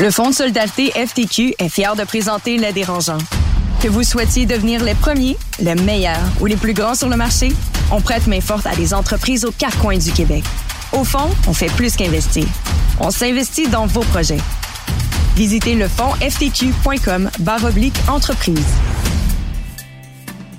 Le Fonds de solidarité FTQ est fier de présenter Les Dérangeants. Que vous souhaitiez devenir les premiers, les meilleurs ou les plus grands sur le marché, on prête main forte à des entreprises aux quatre coins du Québec. Au fond, on fait plus qu'investir. On s'investit dans vos projets. Visitez le fonds ftq.com entreprise.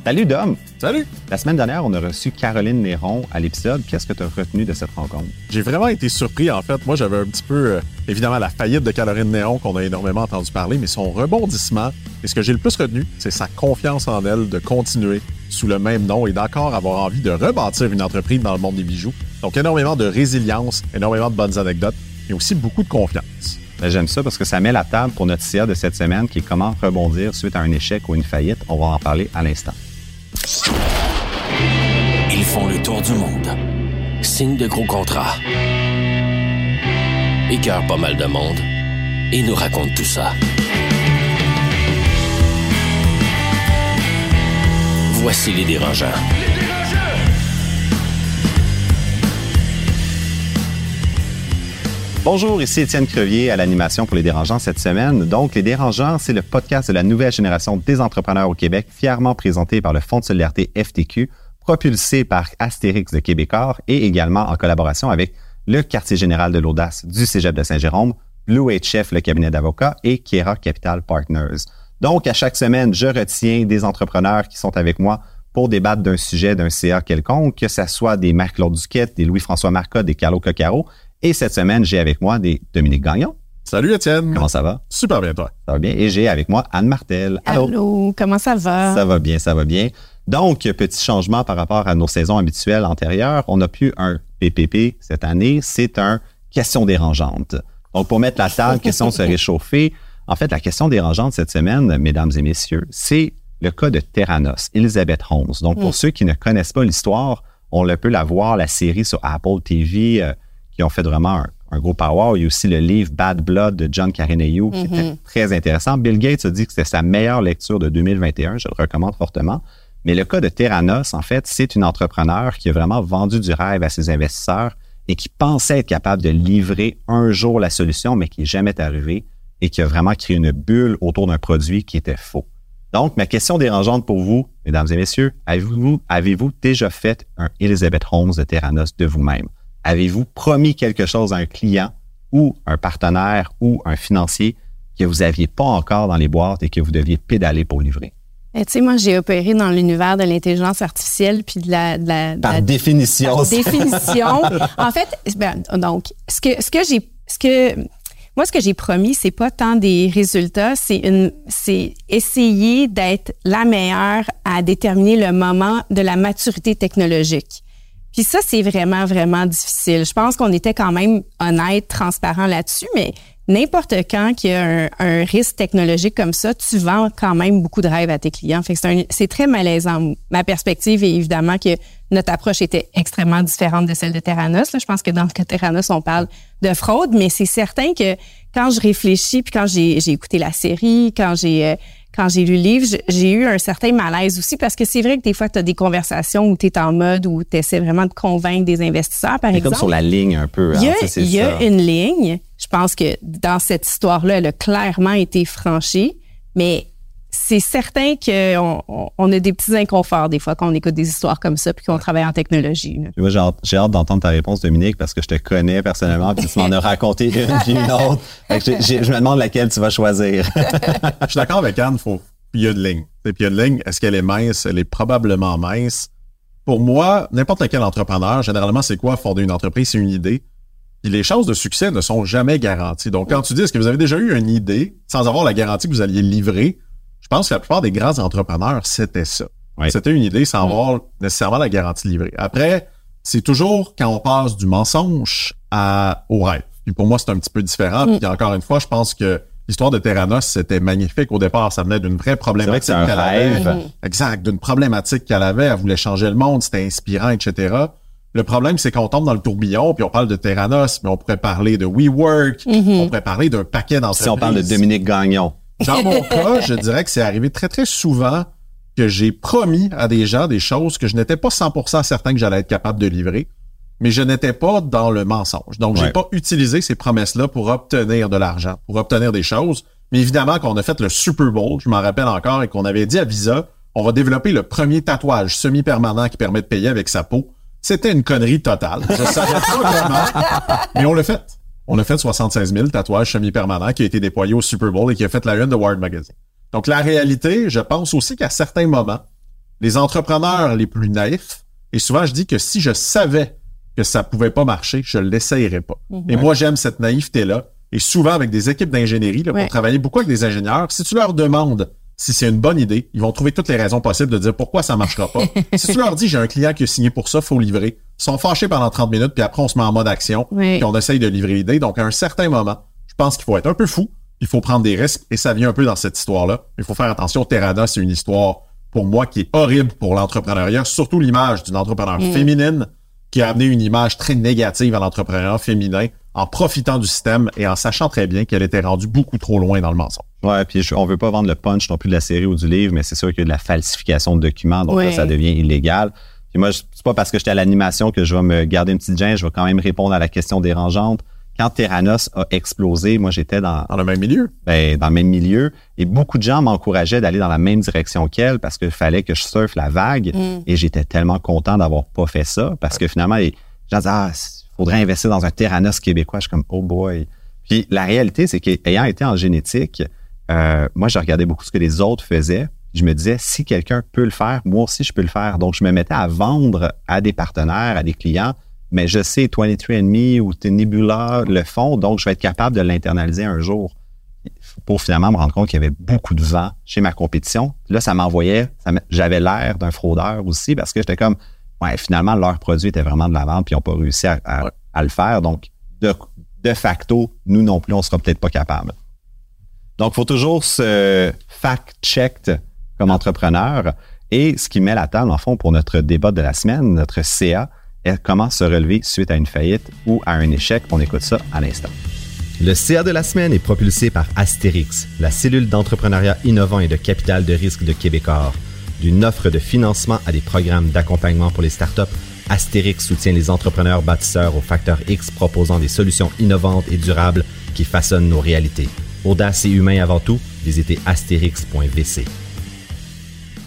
Salut Dom. Salut. La semaine dernière, on a reçu Caroline Néron à l'épisode. Qu'est-ce que tu as retenu de cette rencontre? J'ai vraiment été surpris, en fait. Moi, j'avais un petit peu, euh, évidemment, la faillite de Caroline Néron qu'on a énormément entendu parler, mais son rebondissement, et ce que j'ai le plus retenu, c'est sa confiance en elle de continuer sous le même nom et d'encore avoir envie de rebâtir une entreprise dans le monde des bijoux. Donc, énormément de résilience, énormément de bonnes anecdotes, et aussi beaucoup de confiance. Ben, j'aime ça parce que ça met la table pour notre CA de cette semaine qui est comment rebondir suite à un échec ou une faillite. On va en parler à l'instant. Ils font le tour du monde. Signent de gros contrats. Écœurent pas mal de monde. Et nous racontent tout ça. Voici les dérangeants. Bonjour, ici Étienne Crevier à l'animation pour Les Dérangeants cette semaine. Donc, Les Dérangeants, c'est le podcast de la nouvelle génération des entrepreneurs au Québec, fièrement présenté par le Fonds de solidarité FTQ, propulsé par Astérix de Québécois et également en collaboration avec le quartier général de l'audace du Cégep de Saint-Jérôme, Blue Chef, le cabinet d'avocats, et Kiera Capital Partners. Donc, à chaque semaine, je retiens des entrepreneurs qui sont avec moi pour débattre d'un sujet, d'un CA quelconque, que ce soit des Marc-Claude Duquette, des Louis-François Marcotte, des Carlo Coccaro, et cette semaine, j'ai avec moi des Dominique Gagnon. Salut Étienne. Comment ça va? Super bien, toi. Ça va bien. Et j'ai avec moi Anne Martel. Allô. Allô, comment ça va? Ça va bien, ça va bien. Donc, petit changement par rapport à nos saisons habituelles antérieures. On n'a plus un PPP cette année. C'est un question dérangeante. Donc, pour mettre la table, question se réchauffer. En fait, la question dérangeante cette semaine, mesdames et messieurs, c'est le cas de Terranos, Elizabeth Holmes. Donc, pour mm. ceux qui ne connaissent pas l'histoire, on le peut la voir, la série sur Apple TV. Euh, qui ont fait vraiment un, gros power. Il y a aussi le livre Bad Blood de John Carnegie qui était mhm. très intéressant. Bill Gates a dit que c'était sa meilleure lecture de 2021. Je le recommande fortement. Mais le cas de Terranos, en fait, c'est une entrepreneur qui a vraiment vendu du rêve à ses investisseurs et qui pensait être capable de livrer un jour la solution, mais qui n'est jamais arrivé et qui a vraiment créé une bulle autour d'un produit qui était faux. Donc, ma question dérangeante pour vous, mesdames et messieurs, avez-vous avez déjà fait un Elizabeth Holmes de Terranos de vous-même? Avez-vous promis quelque chose à un client ou un partenaire ou un financier que vous n'aviez pas encore dans les boîtes et que vous deviez pédaler pour livrer? Eh, tu sais, moi, j'ai opéré dans l'univers de l'intelligence artificielle puis de la... par définition. Par définition. en fait, ben, donc, ce que, ce que j'ai... Ce que, moi, ce que j'ai promis, c'est pas tant des résultats, c'est une, c'est essayer d'être la meilleure à déterminer le moment de la maturité technologique. Puis ça, c'est vraiment, vraiment difficile. Je pense qu'on était quand même honnête, transparent là-dessus, mais n'importe quand qu'il y a un, risque technologique comme ça, tu vends quand même beaucoup de rêves à tes clients. Fait que c'est très malaisant. Ma perspective est évidemment que notre approche était extrêmement différente de celle de Terranos. je pense que dans le cas de Terranos, on parle de fraude, mais c'est certain que quand je réfléchis, puis quand j'ai écouté la série, quand j'ai euh, quand j'ai lu le livre, j'ai eu un certain malaise aussi parce que c'est vrai que des fois, tu as des conversations où tu es en mode où tu essaies vraiment de convaincre des investisseurs, par exemple. comme sur la ligne un peu. Il y a, hein, il y a une ligne. Je pense que dans cette histoire-là, elle a clairement été franchie, mais c'est certain qu'on on a des petits inconforts des fois quand on écoute des histoires comme ça puis qu'on travaille en technologie. j'ai hâte, d'entendre ta réponse, Dominique, parce que je te connais personnellement puis tu m'en as raconté une puis une autre. je me demande laquelle tu vas choisir. je suis d'accord avec Anne, faut, il y a de ligne. Puis il y a de ligne. Est-ce qu'elle est mince? Elle est probablement mince. Pour moi, n'importe quel entrepreneur, généralement, c'est quoi fonder une entreprise? C'est une idée. Puis les chances de succès ne sont jamais garanties. Donc, quand tu dis, est-ce que vous avez déjà eu une idée sans avoir la garantie que vous alliez livrer? Je pense que la plupart des grands entrepreneurs, c'était ça. C'était une idée sans mm. avoir nécessairement la garantie livrée. Après, c'est toujours quand on passe du mensonge à, au rêve. Puis pour moi, c'est un petit peu différent. Mm. Puis encore une fois, je pense que l'histoire de Terranos, c'était magnifique. Au départ, ça venait d'une vraie problématique qu'elle avait. Mm. Exact, d'une problématique qu'elle avait. Elle voulait changer le monde, c'était inspirant, etc. Le problème, c'est qu'on tombe dans le tourbillon, puis on parle de Terranos, mais on pourrait parler de WeWork, mm-hmm. on pourrait parler d'un paquet d'entreprises. Si on parle de Dominique Gagnon. Dans mon cas, je dirais que c'est arrivé très, très souvent que j'ai promis à des gens des choses que je n'étais pas 100% certain que j'allais être capable de livrer. mais je n'étais pas dans le mensonge. Donc, j'ai Ouais. pas utilisé ces promesses-là pour obtenir de l'argent, pour obtenir des choses. Mais évidemment, qu'on a fait le Super Bowl, je m'en rappelle encore, et qu'on avait dit à Visa, on va développer le premier tatouage semi-permanent qui permet de payer avec sa peau. C'était une connerie totale. Je savais pas comment, mais on l'a fait. On a fait 76 000 tatouages semi-permanents qui a été déployé au Super Bowl et qui a fait la une de Wired Magazine. Donc, la réalité, je pense aussi qu'à certains moments, les entrepreneurs les plus naïfs, et souvent je dis que si je savais que ça pouvait pas marcher, je l'essayerais pas. Et moi, j'aime cette naïveté-là. Et souvent, avec des équipes d'ingénierie, là, Ouais. pour travailler beaucoup avec des ingénieurs, si tu leur demandes si c'est une bonne idée, ils vont trouver toutes les raisons possibles de dire pourquoi ça marchera pas. si tu leur dis, j'ai un client qui a signé pour ça, faut livrer, ils sont fâchés pendant 30 minutes, puis après, on se met en mode action, Oui. puis on essaye de livrer l'idée. Donc, à un certain moment, je pense qu'il faut être un peu fou, il faut prendre des risques, et ça vient un peu dans cette histoire-là. Il faut faire attention. Terrada, c'est une histoire, pour moi, qui est horrible pour l'entrepreneuriat, surtout l'image d'une entrepreneur féminine qui a amené une image très négative à l'entrepreneuriat féminin en profitant du système et en sachant très bien qu'elle était rendue beaucoup trop loin dans le mensonge. Ouais, puis je- on veut pas vendre le punch non plus de la série ou du livre, mais c'est sûr qu'il y a de la falsification de documents, donc Ouais. là, ça devient illégal. Puis moi, c'est pas parce que j'étais à l'animation que je vais me garder une petite gêne, je vais quand même répondre à la question dérangeante. Quand Terranos a explosé, moi j'étais dans, Dans le même milieu. ben, dans le même milieu et beaucoup de gens m'encourageaient d'aller dans la même direction qu'elle parce qu'il fallait que je surfe la vague et j'étais tellement content d'avoir pas fait ça parce que finalement les gens disaient ah faudrait investir dans un Terranos québécois. Je suis comme oh boy. Puis la réalité c'est qu'ayant été en génétique euh, moi je regardais beaucoup ce que les autres faisaient. Je me disais si quelqu'un peut le faire moi aussi je peux le faire. Donc je me mettais à vendre à des partenaires à des clients. Mais je sais 23andMe ou Nebula le font. Donc je vais être capable de l'internaliser un jour pour finalement me rendre compte qu'il y avait beaucoup de vent chez ma compétition. Là, ça m'envoyait, j'avais l'air d'un fraudeur aussi parce que j'étais comme, ouais, finalement, leur produit était vraiment de la vente puis ils n'ont pas réussi à, à- Ouais. à le faire. Donc, de, de facto, nous non plus, on sera peut-être pas capable. Donc, il faut toujours se fact-check comme entrepreneur. Et ce qui met la table, en fond, pour notre débat de la semaine, notre CA, est comment se relever suite à une faillite ou à un échec. On écoute ça à l'instant. Le CA de la semaine est propulsé par Astérix, la cellule d'entrepreneuriat innovant et de capital de risque de Québecor. D'une offre de financement à des programmes d'accompagnement pour les startups, Astérix soutient les entrepreneurs bâtisseurs au facteur X proposant des solutions innovantes et durables qui façonnent nos réalités. Audace et humain avant tout, visitez astérix.vc.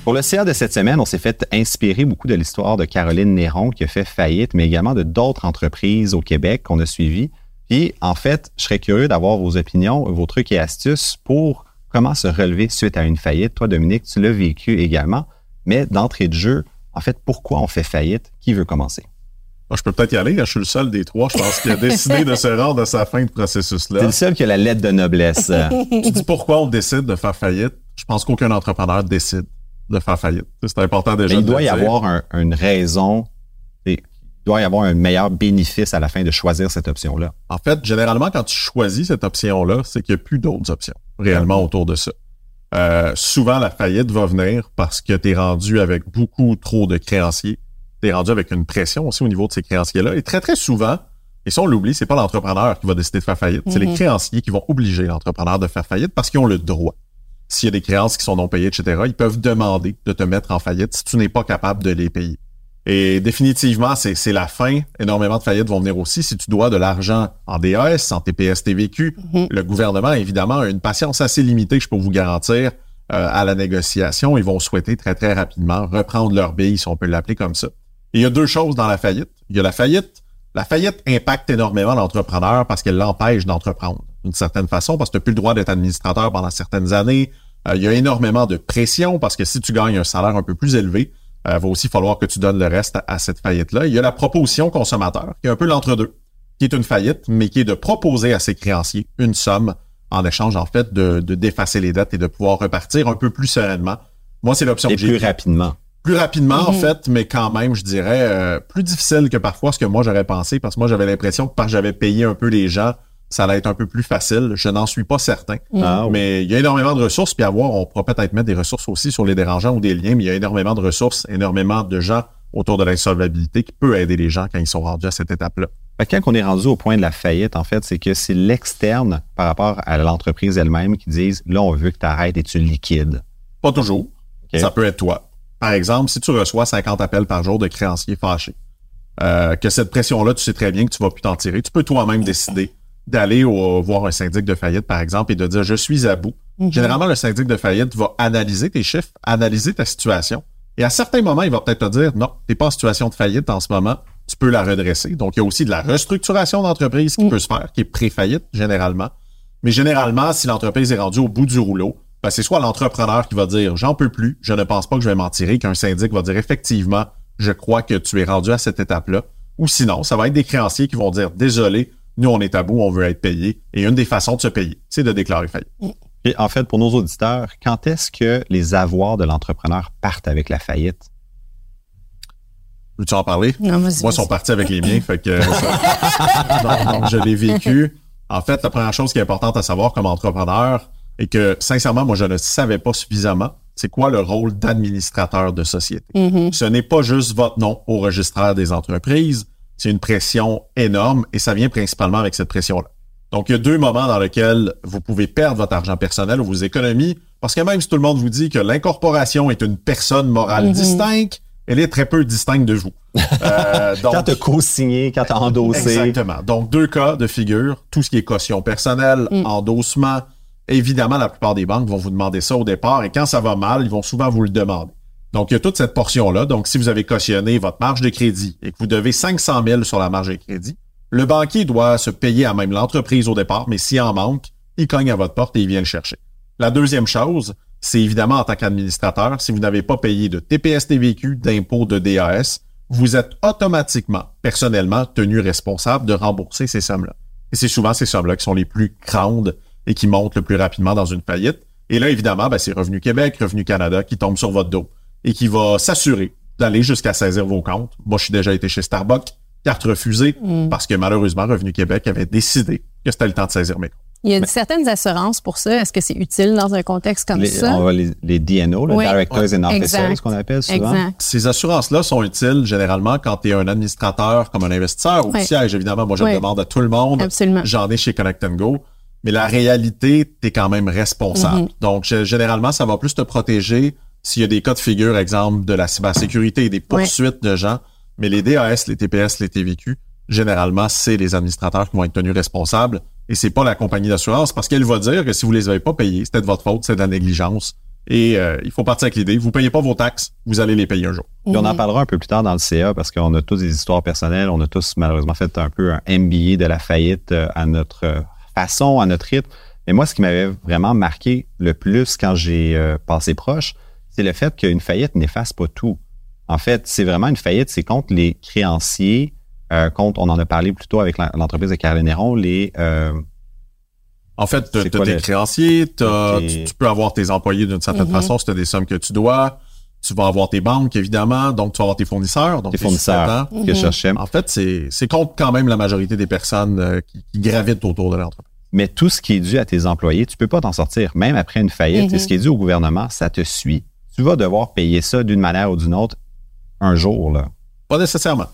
Pour le CA de cette semaine, on s'est fait inspirer beaucoup de l'histoire de Caroline Néron qui a fait faillite, mais également de d'autres entreprises au Québec qu'on a suivies. Puis, en fait, je serais curieux d'avoir vos opinions, vos trucs et astuces pour comment se relever suite à une faillite. Toi, Dominique, tu l'as vécu également, mais d'entrée de jeu, en fait, pourquoi on fait faillite? Qui veut commencer? Moi, je peux peut-être y aller. Je suis le seul des trois, je pense, qui a décidé de se rendre à sa fin de C'est processus-là. le seul qui a la lettre de noblesse. Tu dis pourquoi on décide de faire faillite? Je pense qu'aucun entrepreneur décide de faire faillite. C'est important déjà Mais il de doit y dire. avoir un- une raison, il doit y avoir un meilleur bénéfice à la fin de choisir cette option-là. En fait, généralement, quand tu choisis cette option-là, c'est qu'il n'y a plus d'autres options réellement autour de ça. Euh, souvent, la faillite va venir parce que tu es rendu avec beaucoup trop de créanciers. Tu es rendu avec une pression aussi au niveau de ces créanciers-là. Et très, très souvent, et ça, on l'oublie, c'est pas l'entrepreneur qui va décider de faire faillite. C'est les créanciers qui vont obliger l'entrepreneur de faire faillite parce qu'ils ont le droit. S'il y a des créances qui sont non payées, etc., ils peuvent demander de te mettre en faillite si tu n'es pas capable de les payer. Et définitivement, c'est la fin. Énormément de faillites vont venir aussi si tu dois de l'argent en DAS, en TPS, TVQ. Le gouvernement, évidemment, a une patience assez limitée, je peux vous garantir, euh, à la négociation. Ils vont souhaiter très, très rapidement reprendre leur bille, si on peut l'appeler comme ça. Et il y a deux choses dans la faillite. Il y a la faillite. La faillite impacte énormément l'entrepreneur parce qu'elle l'empêche d'entreprendre d'une certaine façon, parce que tu n'as plus le droit d'être administrateur pendant certaines années. Euh, il y a énormément de pression parce que si tu gagnes un salaire un peu plus élevé, euh, va aussi falloir que tu donnes le reste à, à cette faillite-là. Il y a la proposition consommateur, qui est un peu l'entre-deux, qui est une faillite, mais qui est de proposer à ses créanciers une somme en échange, en fait, de, de d'effacer les dettes et de pouvoir repartir un peu plus sereinement. Moi, c'est l'option Et que j'ai plus rapidement. Plus rapidement, en fait, mais quand même, je dirais, euh, plus difficile que parfois ce que moi j'aurais pensé, parce que moi, j'avais l'impression que parce que j'avais payé un peu les gens, ça allait être un peu plus facile. Je n'en suis pas certain. Ah, oui. Mais il y a énormément de ressources, puis à voir, on pourra peut-être mettre des ressources aussi sur les dérangeants ou des liens, mais il y a énormément de ressources, énormément de gens autour de l'insolvabilité qui peut aider les gens quand ils sont rendus à cette étape-là. Quand on est rendu au point de la faillite, en fait, c'est que c'est l'externe par rapport à l'entreprise elle-même qui disent là, on veut que tu arrêtes et tu liquides. Pas toujours. Ça peut être toi. Par exemple, si tu reçois 50 appels par jour de créanciers fâchés, euh, que cette pression-là, tu sais très bien que tu vas plus t'en tirer. Tu peux toi-même décider d'aller voir un syndic de faillite, par exemple, et de dire je suis à bout. Mhm. Généralement, le syndic de faillite va analyser tes chiffres, analyser ta situation. Et à certains moments, il va peut-être te dire non, t'es pas en situation de faillite en ce moment, tu peux la redresser. Donc, il y a aussi de la restructuration d'entreprise qui Mm. peut se faire, qui est pré-faillite généralement. Mais généralement, si l'entreprise est rendue au bout du rouleau, ben, c'est soit l'entrepreneur qui va dire j'en peux plus, je ne pense pas que je vais m'en tirer, qu'un syndic va dire effectivement, je crois que tu es rendu à cette étape-là. Ou sinon, ça va être des créanciers qui vont dire désolé, nous on est à bout, on veut être payé. Et une des façons de se payer, c'est de déclarer faillite. Et en fait, pour nos auditeurs, quand est-ce que les avoirs de l'entrepreneur partent avec la faillite? Veux-tu en parler? Non, Moi, ils sont partis avec les miens, fait que donc, je l'ai vécu. En fait, la première chose qui est importante à savoir comme entrepreneur et que, sincèrement, moi, je ne savais pas suffisamment, c'est quoi le rôle d'administrateur de société? Mhm. Ce n'est pas juste votre nom au registraire des entreprises, c'est une pression énorme et ça vient principalement avec cette pression-là. Donc, il y a deux moments dans lesquels vous pouvez perdre votre argent personnel ou vos économies, parce que même si tout le monde vous dit que l'incorporation est une personne morale Mhm. distincte, elle est très peu distincte de vous. Euh, donc- Quand tu as co-signé, quand tu as endossé. Exactement. Donc, deux cas de figure, tout ce qui est caution personnelle, endossement. Évidemment, la plupart des banques vont vous demander ça au départ et quand ça va mal, ils vont souvent vous le demander. Donc, il y a toute cette portion-là. Donc, si vous avez cautionné votre marge de crédit et que vous devez 500 000 sur la marge de crédit, le banquier doit se payer à même l'entreprise au départ, mais s'il en manque, il cogne à votre porte et il vient le chercher. La deuxième chose, c'est évidemment en tant qu'administrateur, si vous n'avez pas payé de TPS TVQ, d'impôts, de DAS, vous êtes automatiquement, personnellement, tenu responsable de rembourser ces sommes-là. Et c'est souvent ces sommes-là qui sont les plus grandes et qui montent le plus rapidement dans une faillite. Et là, évidemment, ben, c'est Revenu Québec, Revenu Canada qui tombe sur votre dos et qui va s'assurer d'aller jusqu'à saisir vos comptes. Moi, je suis déjà été chez Starbucks, carte refusée, parce que malheureusement, Revenu Québec avait décidé que c'était le temps de saisir mes comptes. Il y a certaines assurances pour ça. Est-ce que c'est utile dans un contexte comme Les, ça? on va les, les DNO, le Oui. Directors and Officers, Exact. qu'on appelle souvent. Exact. Ces assurances-là sont utiles généralement quand tu es un administrateur comme un investisseur ou siège. Évidemment, moi, je demande à tout le monde. Absolument. J'en ai chez Connect and Go. Mais la réalité, tu es quand même responsable. Mhm. Donc, généralement, ça va plus te protéger s'il y a des cas de figure, exemple, de la cybersécurité et des poursuites de gens. Mais les DAS, les TPS, les TVQ, généralement, c'est les administrateurs qui vont être tenus responsables et c'est pas la compagnie d'assurance parce qu'elle va dire que si vous les avez pas payés, c'était de votre faute, c'est de la négligence. Et euh, il faut partir avec l'idée, vous payez pas vos taxes, vous allez les payer un jour. Puis on en parlera un peu plus tard dans le CA parce qu'on a tous des histoires personnelles. On a tous malheureusement fait un peu un MBA de la faillite euh, à notre façon, à notre rythme. Mais moi, ce qui m'avait vraiment marqué le plus quand j'ai euh, passé proche, c'est le fait qu'une faillite n'efface pas tout. En fait, c'est vraiment une faillite, c'est contre les créanciers, euh, contre, on en a parlé plus tôt avec l'entreprise de Caroline Néron, les euh, En fait, tu as quoi tes le- créanciers, Tes- tu, tu peux avoir tes employés d'une certaine Mhm. façon si tu as des sommes que tu dois. Tu vas avoir tes banques, évidemment. Donc, tu vas avoir tes fournisseurs. Donc des fournisseurs que je cherchais. En fait, c'est c'est contre quand même la majorité des personnes euh, qui, qui gravitent autour de l'entreprise. Mais tout ce qui est dû à tes employés, tu peux pas t'en sortir, même après une faillite. Et ce qui est dû au gouvernement, ça te suit. Tu vas devoir payer ça d'une manière ou d'une autre un jour. Là. Pas nécessairement.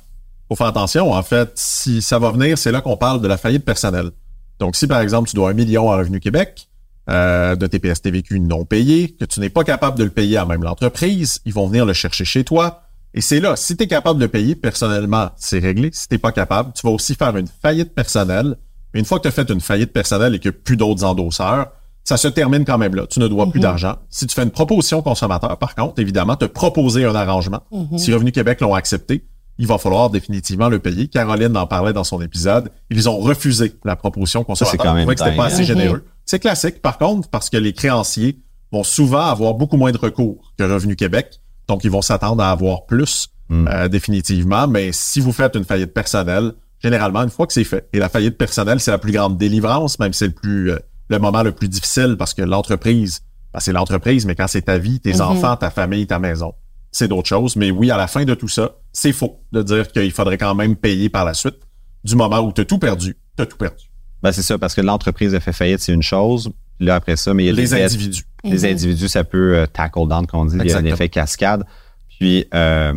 Faut faire attention. En fait, si ça va venir, c'est là qu'on parle de la faillite personnelle. Donc, si par exemple, tu dois un million à Revenu Québec euh, de TPS TVQ non payé, que tu n'es pas capable de le payer à même l'entreprise, ils vont venir le chercher chez toi. Et c'est là, si tu es capable de payer personnellement, c'est réglé. Si tu pas capable, tu vas aussi faire une faillite personnelle. Une fois que tu as fait une faillite personnelle et qu'il n'y a plus d'autres endosseurs, ça se termine quand même là. Tu ne dois plus d'argent. Si tu fais une proposition consommateur, par contre, évidemment, te proposer un arrangement. Si Revenu Québec l'ont accepté, il va falloir définitivement le payer. Caroline en parlait dans son épisode. Ils ont refusé la proposition consommateur. quand même que c'était pas assez hein. généreux. C'est classique, par contre, parce que les créanciers vont souvent avoir beaucoup moins de recours que Revenu Québec. Donc, ils vont s'attendre à avoir plus, euh, définitivement. Mais si vous faites une faillite personnelle, généralement, une fois que c'est fait, et la faillite personnelle, c'est la plus grande délivrance, même si c'est le plus, euh, le moment le plus difficile parce que l'entreprise, ben, c'est l'entreprise, mais quand c'est ta vie, tes enfants, ta famille, ta maison, c'est d'autres choses. Mais oui, à la fin de tout ça, c'est faux de dire qu'il faudrait quand même payer par la suite. Du moment où tu as tout perdu, tu as tout perdu. Ben, c'est ça, parce que l'entreprise a fait faillite, c'est une chose. Puis là, après ça, mais il y a Les des individus. Les individus, ça peut euh, tackle down, comme on dit. Il y a Exactement. l'effet cascade. Puis, euh,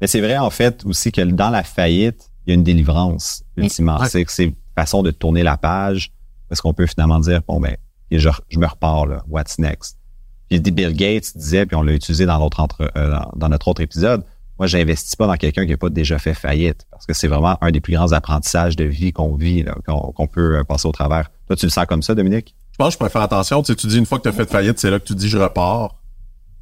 mais c'est vrai, en fait, aussi que dans la faillite, il y a une délivrance, ultimement. Que c'est une façon de tourner la page parce qu'on peut finalement dire, bon, ben, je, je me repars, là. What's next? Puis Bill Gates disait, puis on l'a utilisé dans l'autre entre, euh, dans, dans notre autre épisode, moi, j'investis pas dans quelqu'un qui n'a pas déjà fait faillite parce que c'est vraiment un des plus grands apprentissages de vie qu'on vit, là, qu'on, qu'on peut euh, passer au travers. Toi, tu le sens comme ça, Dominique? Je pense que je pourrais faire attention. Tu, sais, tu dis une fois que tu as fait faillite, c'est là que tu dis je repars.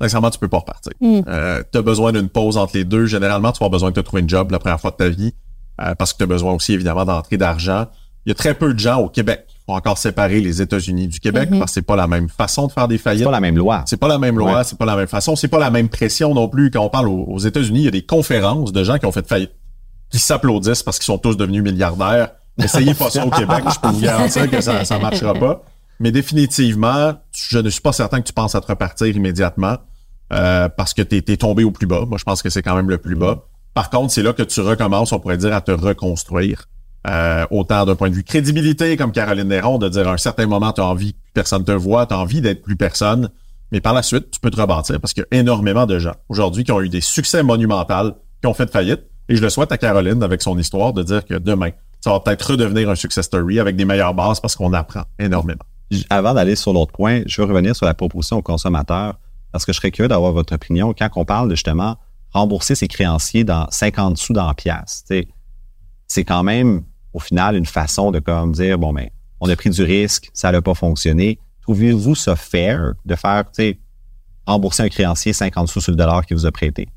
Sincèrement, tu peux pas repartir. Mm. Euh, tu as besoin d'une pause entre les deux. Généralement, tu vas avoir besoin de te trouver une job la première fois de ta vie euh, parce que tu as besoin aussi, évidemment, d'entrer d'argent. Il y a très peu de gens au Québec vont encore séparer les États-Unis du Québec Mhm. parce que c'est pas la même façon de faire des C'est faillites. pas la même loi. C'est pas la même loi, Ouais. c'est pas la même façon, c'est pas la même pression non plus. Quand on parle aux, aux États-Unis, il y a des conférences de gens qui ont fait faillite, qui s'applaudissent parce qu'ils sont tous devenus milliardaires. Essayez pas ça au Québec, je peux vous garantir que ça, ça marchera pas. Mais définitivement, je ne suis pas certain que tu penses à te repartir immédiatement euh, parce que tu es, tombé au plus bas. Moi, je pense que c'est quand même le plus bas. Par contre, c'est là que tu recommences, on pourrait dire, à te reconstruire. Euh, autant d'un point de vue crédibilité, comme Caroline Néron, de dire à un certain moment, tu as envie que personne te voit, tu as envie d'être plus personne. Mais par la suite, tu peux te rebâtir parce qu'il y a énormément de gens aujourd'hui qui ont eu des succès monumentaux, qui ont fait faillite. Et je le souhaite à Caroline avec son histoire de dire que demain, ça va peut-être redevenir un success story avec des meilleures bases parce qu'on apprend énormément. Avant d'aller sur l'autre point, je veux revenir sur la proposition aux consommateurs parce que je serais curieux d'avoir votre opinion quand on parle de justement rembourser ses créanciers dans 50 sous dans la pièce. tu sais, C'est quand même, au final, une façon de comme dire, bon, ben, on a pris du risque, ça n'a pas fonctionné. Trouvez-vous ça fair de faire, tu sais, rembourser un créancier 50 sous sur le dollar qu'il vous a prêté?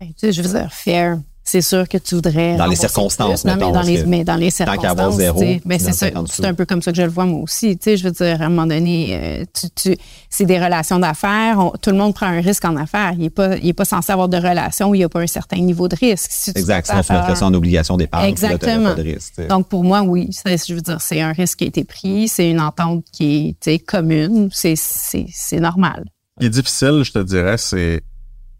Ben, je veux dire, fair. C'est sûr que tu voudrais. Dans les circonstances, plus. Non, mais dans les, mais dans les qu'à avoir circonstances. zéro, ben, c'est donnes ça. 50 C'est un peu comme ça que je le vois, moi aussi. Tu sais, je veux dire, à un moment donné, euh, tu, tu, c'est des relations d'affaires. Tout le monde prend un risque en affaires. Il n'est pas, il est pas censé avoir de relation où il n'y a pas un certain niveau de risque. Si tu Exact. Sinon, tu mettrais ça en obligation d'épargne. puis là, Exactement. pas de risque, tu sais. Donc, pour moi, oui, je veux dire, c'est un risque qui a été pris, c'est une entente qui est tu sais, commune, c'est, normal. Ce qui est difficile, je te dirais, c'est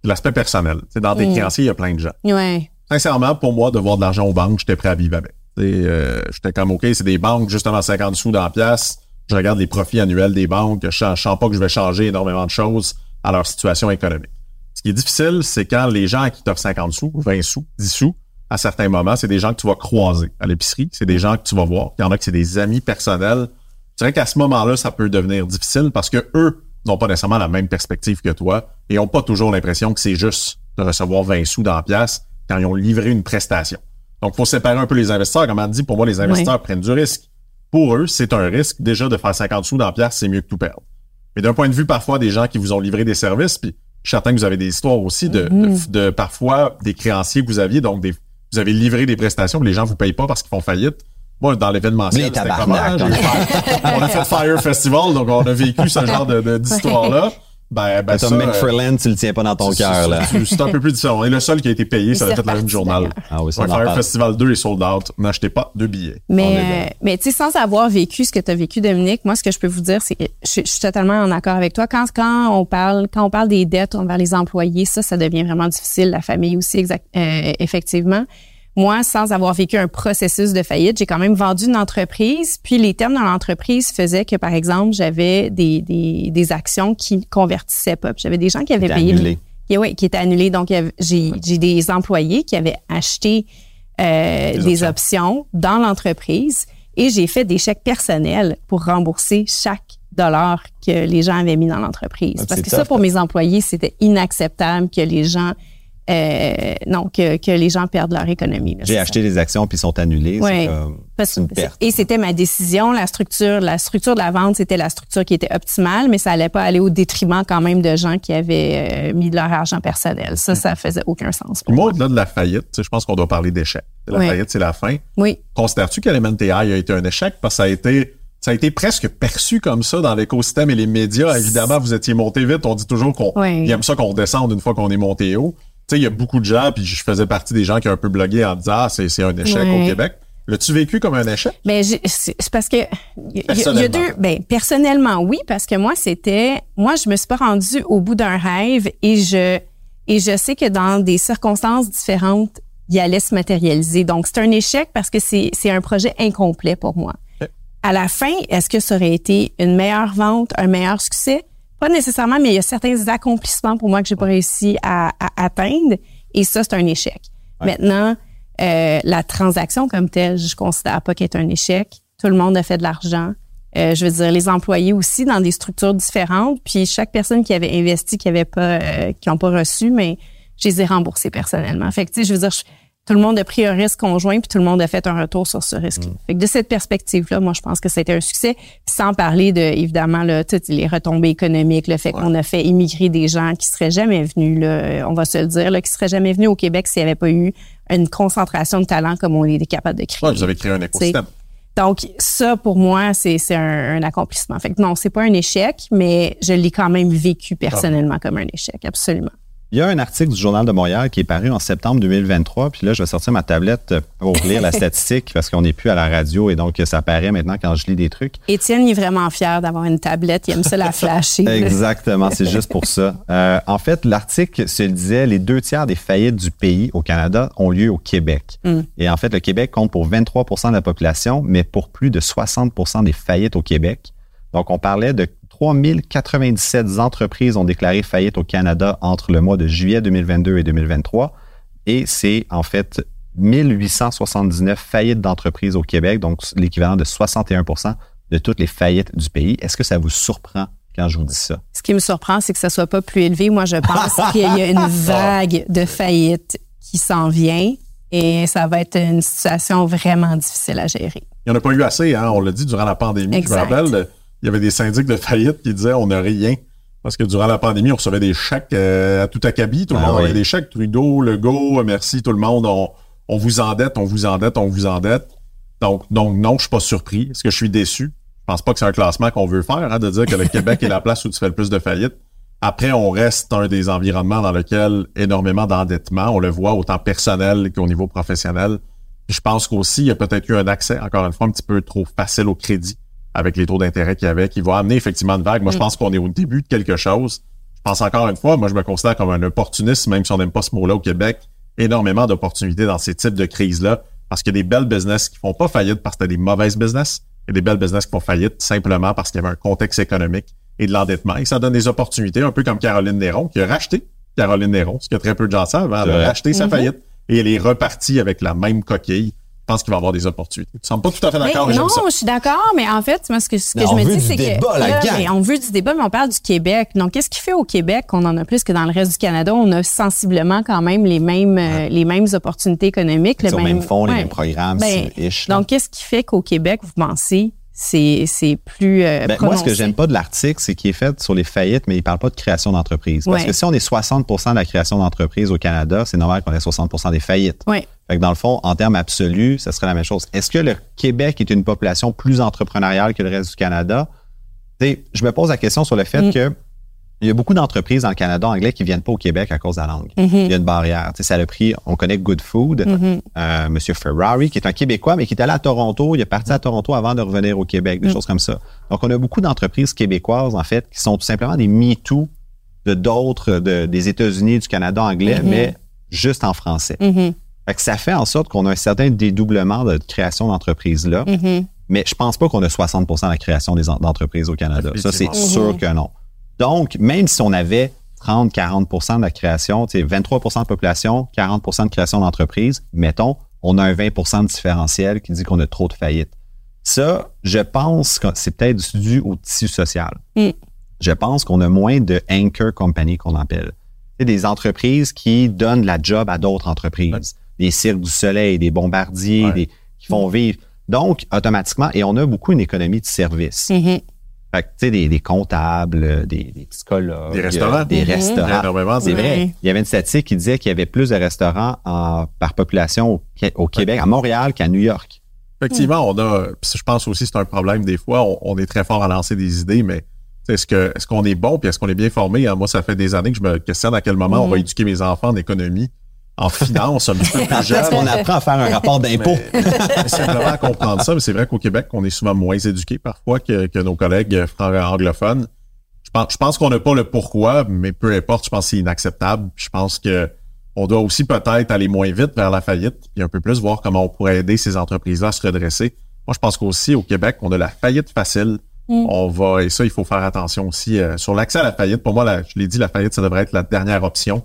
l'aspect personnel. Dans des Mm. créanciers, il y a plein de gens. Ouais. Sincèrement, pour moi, de voir de l'argent aux banques, j'étais prêt à vivre avec. Tu euh, j'étais comme, OK, c'est des banques, justement, 50 sous dans la pièce. Je regarde les profits annuels des banques. Je ne sens pas que je vais changer énormément de choses à leur situation économique. Ce qui est difficile, c'est quand les gens qui t'offrent 50 sous, 20 sous, 10 sous, à certains moments, c'est des gens que tu vas croiser à l'épicerie. C'est des gens que tu vas voir. Il y en a que c'est des amis personnels. Je dirais qu'à ce moment-là, ça peut devenir difficile parce que eux n'ont pas nécessairement la même perspective que toi et n'ont pas toujours l'impression que c'est juste de recevoir 20 sous dans la pièce quand ils ont livré une prestation. Donc, faut séparer un peu les investisseurs. Comme on dit, pour moi, les investisseurs prennent du risque. Pour eux, c'est un risque. Déjà, de faire 50 sous dans la pièce, c'est mieux que tout perdre. Mais d'un point de vue, parfois, des gens qui vous ont livré des services, puis je suis certain que vous avez des histoires aussi de, de, de parfois des créanciers que vous aviez, donc des, vous avez livré des prestations que les gens vous payent pas parce qu'ils font faillite. Moi, dans l'événementiel, c'était comment? Fait- on a fait Fire Festival, donc on a vécu ce genre de, de- d'histoire-là. Ben, ben, Tom euh, McFarlane, tu le tiens pas dans ton cœur, là. c'est- un peu plus différent. On est le seul qui a été payé, ça a fait la reparti, journal. Ah oui, ça. Festival 2 est sold out. N'achetez pas deux billets. Mais, euh, mais tu sais, sans avoir vécu ce que tu as vécu, Dominique, moi, ce que je peux vous dire, c'est que je, je suis totalement en accord avec toi. Quand, quand on parle, quand on parle des dettes envers les employés, ça, ça devient vraiment difficile. La famille aussi, exact, euh, effectivement. Moi, sans avoir vécu un processus de faillite, j'ai quand même vendu une entreprise. Puis les termes dans l'entreprise faisaient que, par exemple, j'avais des, des, des actions qui ne convertissaient pas. J'avais des gens qui avaient payé. annulé. qui, ouais, qui étaient annulés. Donc, j'ai des employés qui avaient acheté euh, Des des, options. dans l'entreprise et j'ai fait des chèques personnels pour rembourser chaque dollar que les gens avaient mis dans l'entreprise. Ah, Parce que ça, pour hein. mes employés, c'était inacceptable que les gens euh, non que, que les gens perdent leur économie. J'ai acheté des actions puis ils sont annulées. Ouais. C'est une perte. Et c'était ma décision, la structure, la structure de la vente, c'était la structure qui était optimale, mais ça allait pas aller au détriment quand même de gens qui avaient euh, mis de leur argent personnel. Ça, ça faisait aucun sens. Pour Moi, au-delà de la faillite, je pense qu'on doit parler d'échec. La Oui. faillite, c'est la fin. Oui. Considères-tu qu'Element AI a été un échec? Parce que ça a été, ça a été presque perçu comme ça dans l'écosystème et les médias. Évidemment, vous étiez monté vite. On dit toujours qu'on Oui. aime ça qu'on descende une fois qu'on est monté haut. Tu sais, il y a beaucoup de gens, puis je faisais partie des gens qui ont un peu blogué en disant ah, c'est, c'est un échec au Québec. L'as-tu vécu comme un échec? Ben, c'est parce que il y, a- deux. Ben, personnellement, oui, parce que moi, c'était, moi, je me suis pas rendue au bout d'un rêve et je et je sais que dans des circonstances différentes, il allait se matérialiser. Donc, c'est un échec parce que c'est c'est un projet incomplet pour moi. À la fin, est-ce que ça aurait été une meilleure vente, un meilleur succès? Pas nécessairement, mais il y a certains accomplissements pour moi que j'ai pas réussi à, à atteindre et ça, c'est un échec. Maintenant, euh, la transaction comme telle, je considère pas qu'elle est un échec. Tout le monde a fait de l'argent. Euh, je veux dire, les employés aussi dans des structures différentes. Puis chaque personne qui avait investi, qui avait pas, euh, qui n'ont pas reçu, mais je les ai remboursés personnellement. Fait que, tu sais, je veux dire, je- tout le monde a pris un risque conjoint, puis tout le monde a fait un retour sur ce risque. Fait que de cette perspective-là, moi, je pense que c'était un succès. Sans parler de, évidemment, là, toutes les retombées économiques, le fait qu'on a fait immigrer des gens qui seraient jamais venus, là, on va se le dire, là, qui seraient jamais venus au Québec s'il n'y avait pas eu une concentration de talent comme on est capable de créer. Ouais, vous avez créé un écosystème. Donc, ça, pour moi, c'est un accomplissement. Fait que non, c'est pas un échec, mais je l'ai quand même vécu personnellement comme un échec, absolument. Il y a un article du Journal de Montréal qui est paru en septembre 2023. Puis là, je vais sortir ma tablette pour lire la statistique parce qu'on n'est plus à la radio et donc ça paraît maintenant quand je lis des trucs. Étienne, il est vraiment fier d'avoir une tablette. Il aime ça la flasher. Exactement, c'est juste pour ça. Euh, en fait, l'article se disait, les deux tiers des faillites du pays au Canada ont lieu au Québec. Et en fait, le Québec compte pour 23% de la population, mais pour plus de 60% des faillites au Québec. Donc, on parlait de 3097 entreprises ont déclaré faillite au Canada entre le mois de juillet 2022 et 2023. Et c'est en fait 1879 faillites d'entreprises au Québec, donc l'équivalent de 61% de toutes les faillites du pays. Est-ce que ça vous surprend quand je vous dis ça? Ce qui me surprend, c'est que ça soit pas plus élevé. Moi, je pense qu'il y a une vague de faillite qui s'en vient et ça va être une situation vraiment difficile à gérer. Il n'y en a pas eu assez, hein? on l'a dit durant la pandémie. Exact. Je me rappelle, il y avait des syndics de faillite qui disaient on n'a rien. Parce que durant la pandémie, on recevait des chèques euh, à tout acabit. Tout le Ah monde oui. avait des chèques. Trudeau, Legault, euh, merci tout le monde. On, on vous endette, on vous endette, on vous endette. Donc, donc non, je suis pas surpris. Est-ce que je suis déçu? Je pense pas que c'est un classement qu'on veut faire, hein, de dire que le Québec est la place où tu fais le plus de faillites. Après, on reste un des environnements dans lequel énormément d'endettement. On le voit autant personnel qu'au niveau professionnel. Puis je pense qu'aussi, il y a peut-être eu un accès, encore une fois, un petit peu trop facile au crédit avec les taux d'intérêt qu'il y avait, qui va amener effectivement une vague. Moi, je pense qu'on est au début de quelque chose. Je pense encore une fois, moi, je me considère comme un opportuniste, même si on n'aime pas ce mot-là au Québec, énormément d'opportunités dans ces types de crises-là, parce qu'il y a des belles business qui font pas faillite parce que des mauvaises business, et des belles business qui font faillite simplement parce qu'il y avait un contexte économique et de l'endettement. Et ça donne des opportunités, un peu comme Caroline Néron, qui a racheté Caroline Néron, ce que très peu de gens savent. hein. Elle a racheté sa faillite et elle est repartie avec la même coquille. Je pense qu'il va y avoir des opportunités. Tu sembles pas tout à fait d'accord, non, ça. je suis d'accord, mais en fait, moi, ce que, ce que je me dis, c'est que. là, mais on veut du débat, mais on parle du Québec. Donc, qu'est-ce qui fait au Québec qu'on en a plus que dans le reste du Canada? On a sensiblement quand même les mêmes, euh, les mêmes opportunités économiques. Le même fond, les ouais. mêmes programmes, Ben, c'est ish, donc, qu'est-ce qui fait qu'au Québec, vous pensez, c'est, plus. euh, Ben, moi, ce que j'aime pas de l'article, c'est qu'il est fait sur les faillites, mais il parle pas de création d'entreprise. Parce Ouais. que si on est 60% de la création d'entreprise au Canada, c'est normal qu'on ait 60% des faillites. Ouais. Fait que dans le fond, en termes absolus, ça serait la même chose. Est-ce que le Québec est une population plus entrepreneuriale que le reste du Canada? Je me pose la question sur le fait Mm. que il y a beaucoup d'entreprises dans le Canada anglais qui viennent pas au Québec à cause de la langue. Mm-hmm. Il y a une barrière. Tu sais, ça a pris, on connaît Good Food, euh, Monsieur Ferrari, qui est un Québécois, mais qui est allé à Toronto. Il est parti à Toronto avant de revenir au Québec, Mm. des choses comme ça. Donc, on a beaucoup d'entreprises québécoises, en fait, qui sont tout simplement des MeToo de d'autres, de- des États-Unis, du Canada anglais, mais juste en français. Fait que ça fait en sorte qu'on a un certain dédoublement de création d'entreprises là. Mhm. Mais je pense pas qu'on a 60% de la création d'entreprises au Canada. Ça, c'est sûr que non. Donc, même si on avait 30-40% de la création, tu sais, 23% de population, 40% de création d'entreprise, mettons, on a un 20% de différentiel qui dit qu'on a trop de faillites. Ça, je pense que c'est peut-être dû au tissu social. Mm. Je pense qu'on a moins de anchor company qu'on appelle. C'est des entreprises qui donnent la job à d'autres entreprises. Des cirques du soleil, des bombardiers, Ouais. des, qui font vivre. Donc, automatiquement, et on a beaucoup une économie de service. Mhm. Fait que, tu sais, des, des comptables, euh, des, des psychologues. Des restaurants. euh, Des Mhm. restaurants. C'est vrai. Il y avait une statistique qui disait qu'il y avait plus de restaurants en- par population au, Qué- au Québec, à Montréal qu'à New York. Effectivement, on a. puis Je pense aussi que c'est un problème des fois. On, on est très fort à lancer des idées, mais est-ce que est-ce qu'on est bon puis est-ce qu'on est bien formé? Hein, Moi, ça fait des années que je me questionne à quel moment on va éduquer mes enfants en économie, en finance, un petit peu plus Est-ce jeune. qu'on apprend à faire un rapport d'impôt? simplement à comprendre ça. Mais c'est vrai qu'au Québec, on est souvent moins éduqués parfois que, que nos collègues anglophones. Je pense, je pense qu'on n'a pas le pourquoi, mais peu importe, je pense que c'est inacceptable. Je pense que on doit aussi peut-être aller moins vite vers la faillite, puis un peu plus voir comment on pourrait aider ces entreprises-là à se redresser. Moi, je pense qu'aussi au Québec, on a la faillite facile. On va, et ça, il faut faire attention aussi. euh, sur l'accès à la faillite, pour moi, la- je l'ai dit, la faillite, ça devrait être la dernière option.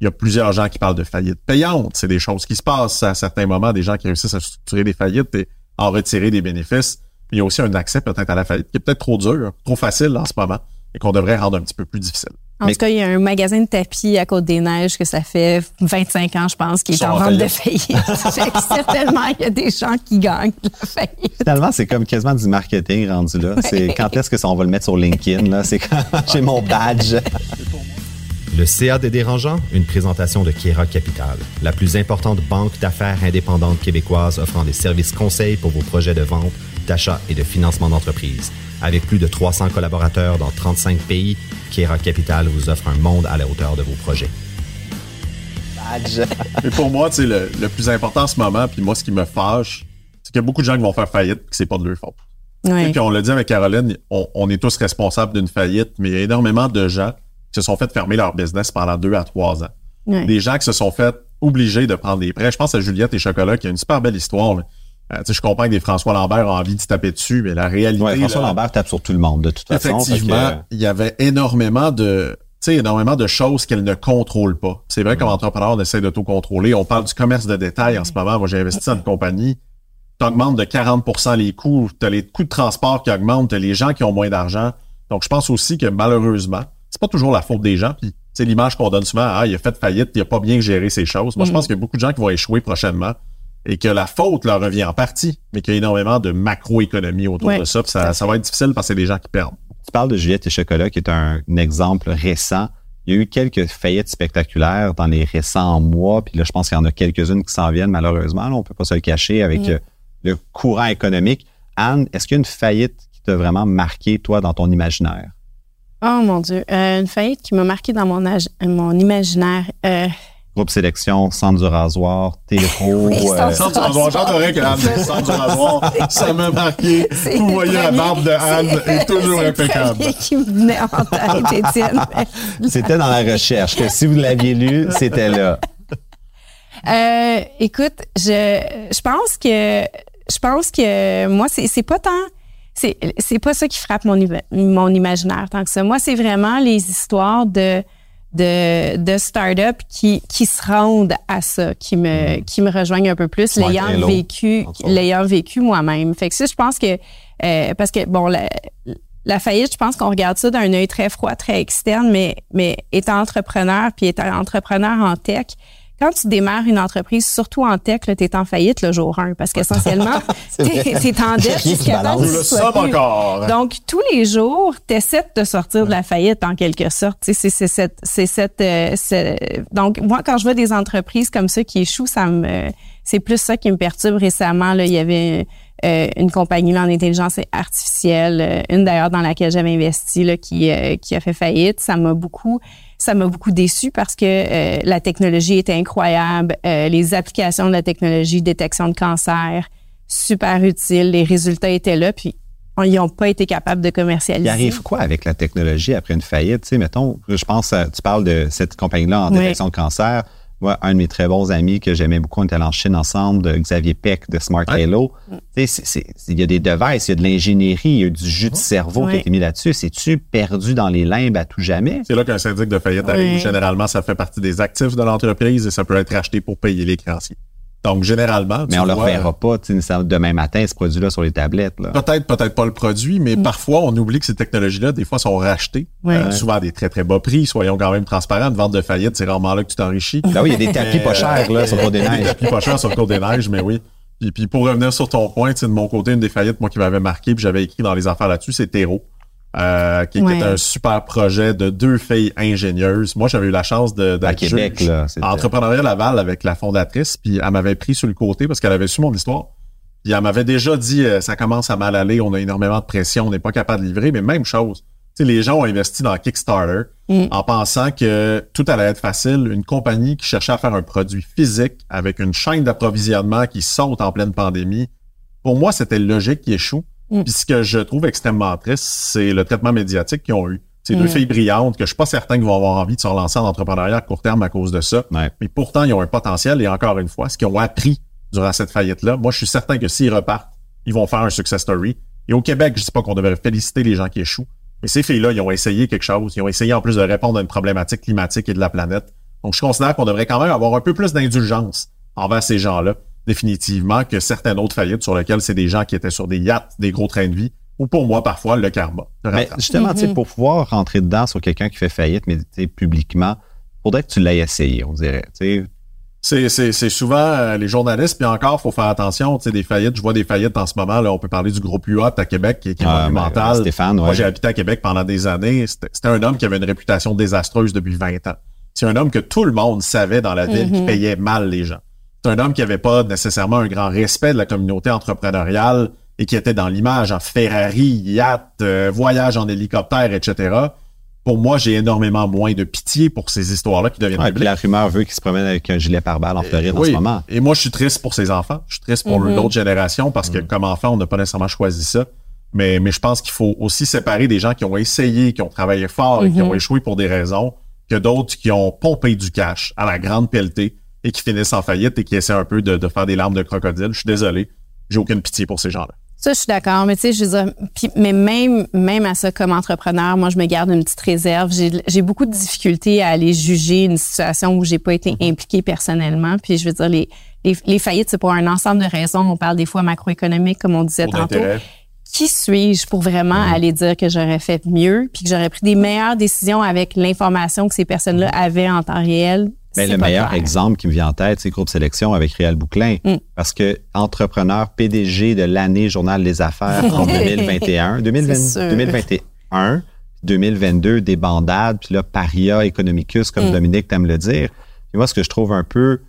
Il y a plusieurs gens qui parlent de faillite payante. C'est des choses qui se passent à certains moments, des gens qui réussissent à structurer des faillites et en retirer des bénéfices. Mais il y a aussi un accès peut-être à la faillite qui est peut-être trop dur, trop facile en ce moment et qu'on devrait rendre un petit peu plus difficile. En Mais- tout cas, il y a un magasin de tapis à Côte-des-Neiges que ça fait 25 ans, je pense, qui est en en vente de faillite. certainement, il y a des gens qui gagnent de la faillite. Finalement, c'est comme quasiment du marketing rendu là. C'est quand est-ce que ça, on va le mettre sur LinkedIn, là? C'est quand j'ai mon badge. Le CA des dérangeants, une présentation de Kera Capital, la plus importante banque d'affaires indépendante québécoise offrant des services conseils pour vos projets de vente, d'achat et de financement d'entreprise. Avec plus de 300 collaborateurs dans 35 pays, Kera Capital vous offre un monde à la hauteur de vos projets. badge. Mais pour moi, tu sais, le, le plus important en ce moment, puis moi, ce qui me fâche, c'est qu'il y a beaucoup de gens qui vont faire faillite, puis que c'est pas de leur faute. Ouais. Puis on l'a dit avec Caroline, on, on est tous responsables d'une faillite, mais il y a énormément de gens se sont fait fermer leur business pendant deux à trois ans. Ouais. Des gens qui se sont fait obligés de prendre des prêts. Je pense à Juliette et Chocolat qui a une super belle histoire. Euh, tu sais, je comprends que des François Lambert ont envie de se taper dessus, mais la réalité. Ouais, François là, Lambert tape sur tout le monde, de toute façon. que, Effectivement, il y avait énormément de, tu sais, énormément de choses qu'elle ne contrôle pas. C'est vrai comme entrepreneur, on essaie d'auto-contrôler. On parle du commerce de détail en ce moment. Moi, j'ai investi dans une compagnie. Tu augmentes de 40% les coûts. Tu as les coûts de transport qui augmentent. Tu as les gens qui ont moins d'argent. Donc, je pense aussi que malheureusement, c'est pas toujours la faute des gens. Puis, c'est l'image qu'on donne souvent. Ah, il a fait faillite, il a pas bien géré ses choses. Moi, je pense qu'il y a beaucoup de gens qui vont échouer prochainement et que la faute leur revient en partie, mais qu'il y a énormément de macroéconomie autour Ouais. de ça. Puis ça, ça va être difficile parce que c'est des gens qui perdent. Tu parles de Juliette et Chocolat, qui est un, un exemple récent. Il y a eu quelques faillites spectaculaires dans les récents mois, puis là, je pense qu'il y en a quelques-unes qui s'en viennent, malheureusement. Là, on peut pas se le cacher avec Mm. euh, le courant économique. Anne, est-ce qu'il y a une faillite qui t'a vraiment marqué, toi, dans ton imaginaire? Oh mon Dieu. Euh, une faillite qui m'a marqué dans mon, âge- mon imaginaire. Euh, Groupe sélection, centre du rasoir, Téléro. Oui, euh, centre- du rasoir, j'adorais que sans du rasoir. Ça m'a marqué. Vous voyez la barbe de Anne c'est- est toujours impeccable. premier qui me venait en tête, Étienne. C'était dans la recherche, que si vous l'aviez lu, c'était là. Euh, écoute, je, je pense que je pense que moi c'est c'est pas tant c'est c'est pas ça qui frappe mon mon imaginaire tant que ça. Moi c'est vraiment les histoires de de de start-up qui qui se rendent à ça qui me qui me rejoignent un peu plus l'ayant vécu l'ayant vécu moi-même. Fait que ça je pense que euh, parce que bon la la faillite, je pense qu'on regarde ça d'un œil très froid, très externe, mais, mais étant entrepreneur, puis étant entrepreneur en tech, quand tu démarres une entreprise, surtout en tech, tu es en faillite le jour 1 parce qu'essentiellement, tu es en dette jusqu'à temps balance. que Nous tu le sois sommes plus. encore. Donc, tous les jours, tu essaies de te sortir de la faillite en quelque sorte. Tu sais, C'est c'est cette, c'est cette, euh, c'est- donc, moi, quand je vois des entreprises comme ça qui échouent, ça me, c'est plus ça qui me perturbe récemment. Là, il y avait euh, une compagnie là, en intelligence artificielle, euh, une d'ailleurs dans laquelle j'avais investi, là, qui, euh, qui a fait faillite. Ça m'a beaucoup, ça m'a beaucoup déçu parce que euh, la technologie était incroyable, euh, les applications de la technologie, détection de cancer, super utiles, les résultats étaient là, puis ils n'ont pas été capables de commercialiser. Il arrive quoi avec la technologie après une faillite? Tu sais, mettons, je pense, tu parles de cette compagnie-là en Oui. détection de cancer. Moi, un de mes très bons amis que j'aimais beaucoup, on était allé en Chine ensemble, de Xavier Peck de Smart Ouais. Halo. Il y a des devices, il y a de l'ingénierie, il y a du jus de cerveau qui a Ouais. été mis là-dessus. C'est-tu perdu dans les limbes à tout jamais? C'est là qu'un syndic de faillite arrive. Généralement, ça fait partie des actifs de l'entreprise et ça peut être racheté pour payer les créanciers. Donc, généralement, Mais on ne le reverra pas, tu sais, nécessairement demain matin, ce produit-là sur les tablettes. Là. Peut-être, peut-être pas le produit, mais parfois, on oublie que ces technologies-là, des fois, sont rachetées. Ouais. Euh, souvent à des très, très bas prix. Soyons quand même transparents. Une vente de faillite, c'est rarement là que tu t'enrichis. Là, oui, il y a des tapis pas chers là, sur le des Des neiges. tapis pas cher sur le cours des neiges, mais oui. Puis, puis pour revenir sur ton point, tu sais, de mon côté, une des faillites, moi, qui m'avait marqué, puis j'avais écrit dans les affaires là-dessus, c'est Terreau. Euh, qui, qui Ouais. est un super projet de deux filles ingénieuses. Moi, j'avais eu la chance de, À Québec, là. Entrepreneuriat Laval avec la fondatrice, puis elle m'avait pris sur le côté parce qu'elle avait su mon histoire. Puis elle m'avait déjà dit euh, ça commence à mal aller, on a énormément de pression, on n'est pas capable de livrer, mais même chose. Tu sais, les gens ont investi dans Kickstarter Mm. en pensant que tout allait être facile. Une compagnie qui cherchait à faire un produit physique avec une chaîne d'approvisionnement qui saute en pleine pandémie. Pour moi, c'était logique qui échoue. Mm. Puis ce que je trouve extrêmement triste, c'est le traitement médiatique qu'ils ont eu. C'est deux Mm. filles brillantes que je suis pas certain qu'ils vont avoir envie de se relancer en entrepreneuriat à court terme à cause de ça. Ouais. Mais pourtant, ils ont un potentiel. Et encore une fois, ce qu'ils ont appris durant cette faillite-là, moi, je suis certain que s'ils repartent, ils vont faire un success story. Et au Québec, je dis pas qu'on devrait féliciter les gens qui échouent. Mais ces filles-là, ils ont essayé quelque chose. Ils ont essayé en plus de répondre à une problématique climatique et de la planète. Donc, je considère qu'on devrait quand même avoir un peu plus d'indulgence envers ces gens-là, définitivement, que certaines autres faillites sur lesquelles c'est des gens qui étaient sur des yachts, des gros trains de vie, ou pour moi, parfois, le karma. Mais justement, tu sais, pour pouvoir rentrer dedans sur quelqu'un qui fait faillite, mais tu sais, publiquement, faudrait que tu l'aies essayé, on dirait. Tu sais, C'est, c'est, c'est souvent euh, les journalistes, puis encore, faut faire attention, tu sais, des faillites. Je vois des faillites en ce moment, là, on peut parler du groupe UAT à Québec, qui, qui est Ah, monumental. ben, Stéphane, Moi, ouais. j'ai habité à Québec pendant des années. C'était, c'était un homme qui avait une réputation désastreuse depuis 20 ans. C'est un homme que tout le monde savait dans la ville qui payait mal les gens. C'est un homme qui avait pas nécessairement un grand respect de la communauté entrepreneuriale et qui était dans l'image en Ferrari, yacht, euh, voyage en hélicoptère, etc. Pour moi, j'ai énormément moins de pitié pour ces histoires-là qui deviennent Ouais, publiques. la rumeur veut qu'il se promène avec un gilet pare-balles en Floride en Oui. ce moment. Et moi, je suis triste pour ses enfants. Je suis triste pour l'autre génération parce que comme enfant, on n'a pas nécessairement choisi ça. Mais, mais je pense qu'il faut aussi séparer des gens qui ont essayé, qui ont travaillé fort et qui ont échoué pour des raisons, que d'autres qui ont pompé du cash à la grande pelletée et qui finissent en faillite et qui essaient un peu de, de faire des larmes de crocodile. Je suis désolé. J'ai aucune pitié pour ces gens-là. Ça, je suis d'accord. Mais tu sais, je veux dire, puis- mais même, même à ça, comme entrepreneur, moi, je me garde une petite réserve. J'ai beaucoup de difficultés à aller juger une situation où j'ai pas été Mm-hmm. impliquée personnellement. Puis je veux dire, les, les, les faillites, c'est pour un ensemble de raisons. On parle des fois macroéconomique, comme on disait tantôt. Qui suis-je pour vraiment aller dire que j'aurais fait mieux puis que j'aurais pris des meilleures décisions avec l'information que ces personnes-là avaient en temps réel? Ben, C'est le meilleur clair. exemple qui me vient en tête, c'est Groupe Sélection avec Réal Bouclin. Mm. Parce que entrepreneur PDG de l'année Journal des Affaires en 2021, 2020 C'est sûr. 2021, 2022, des bandades, puis là, paria economicus, comme Mm. Dominique t'aime le dire. Moi, ce que je trouve un peu,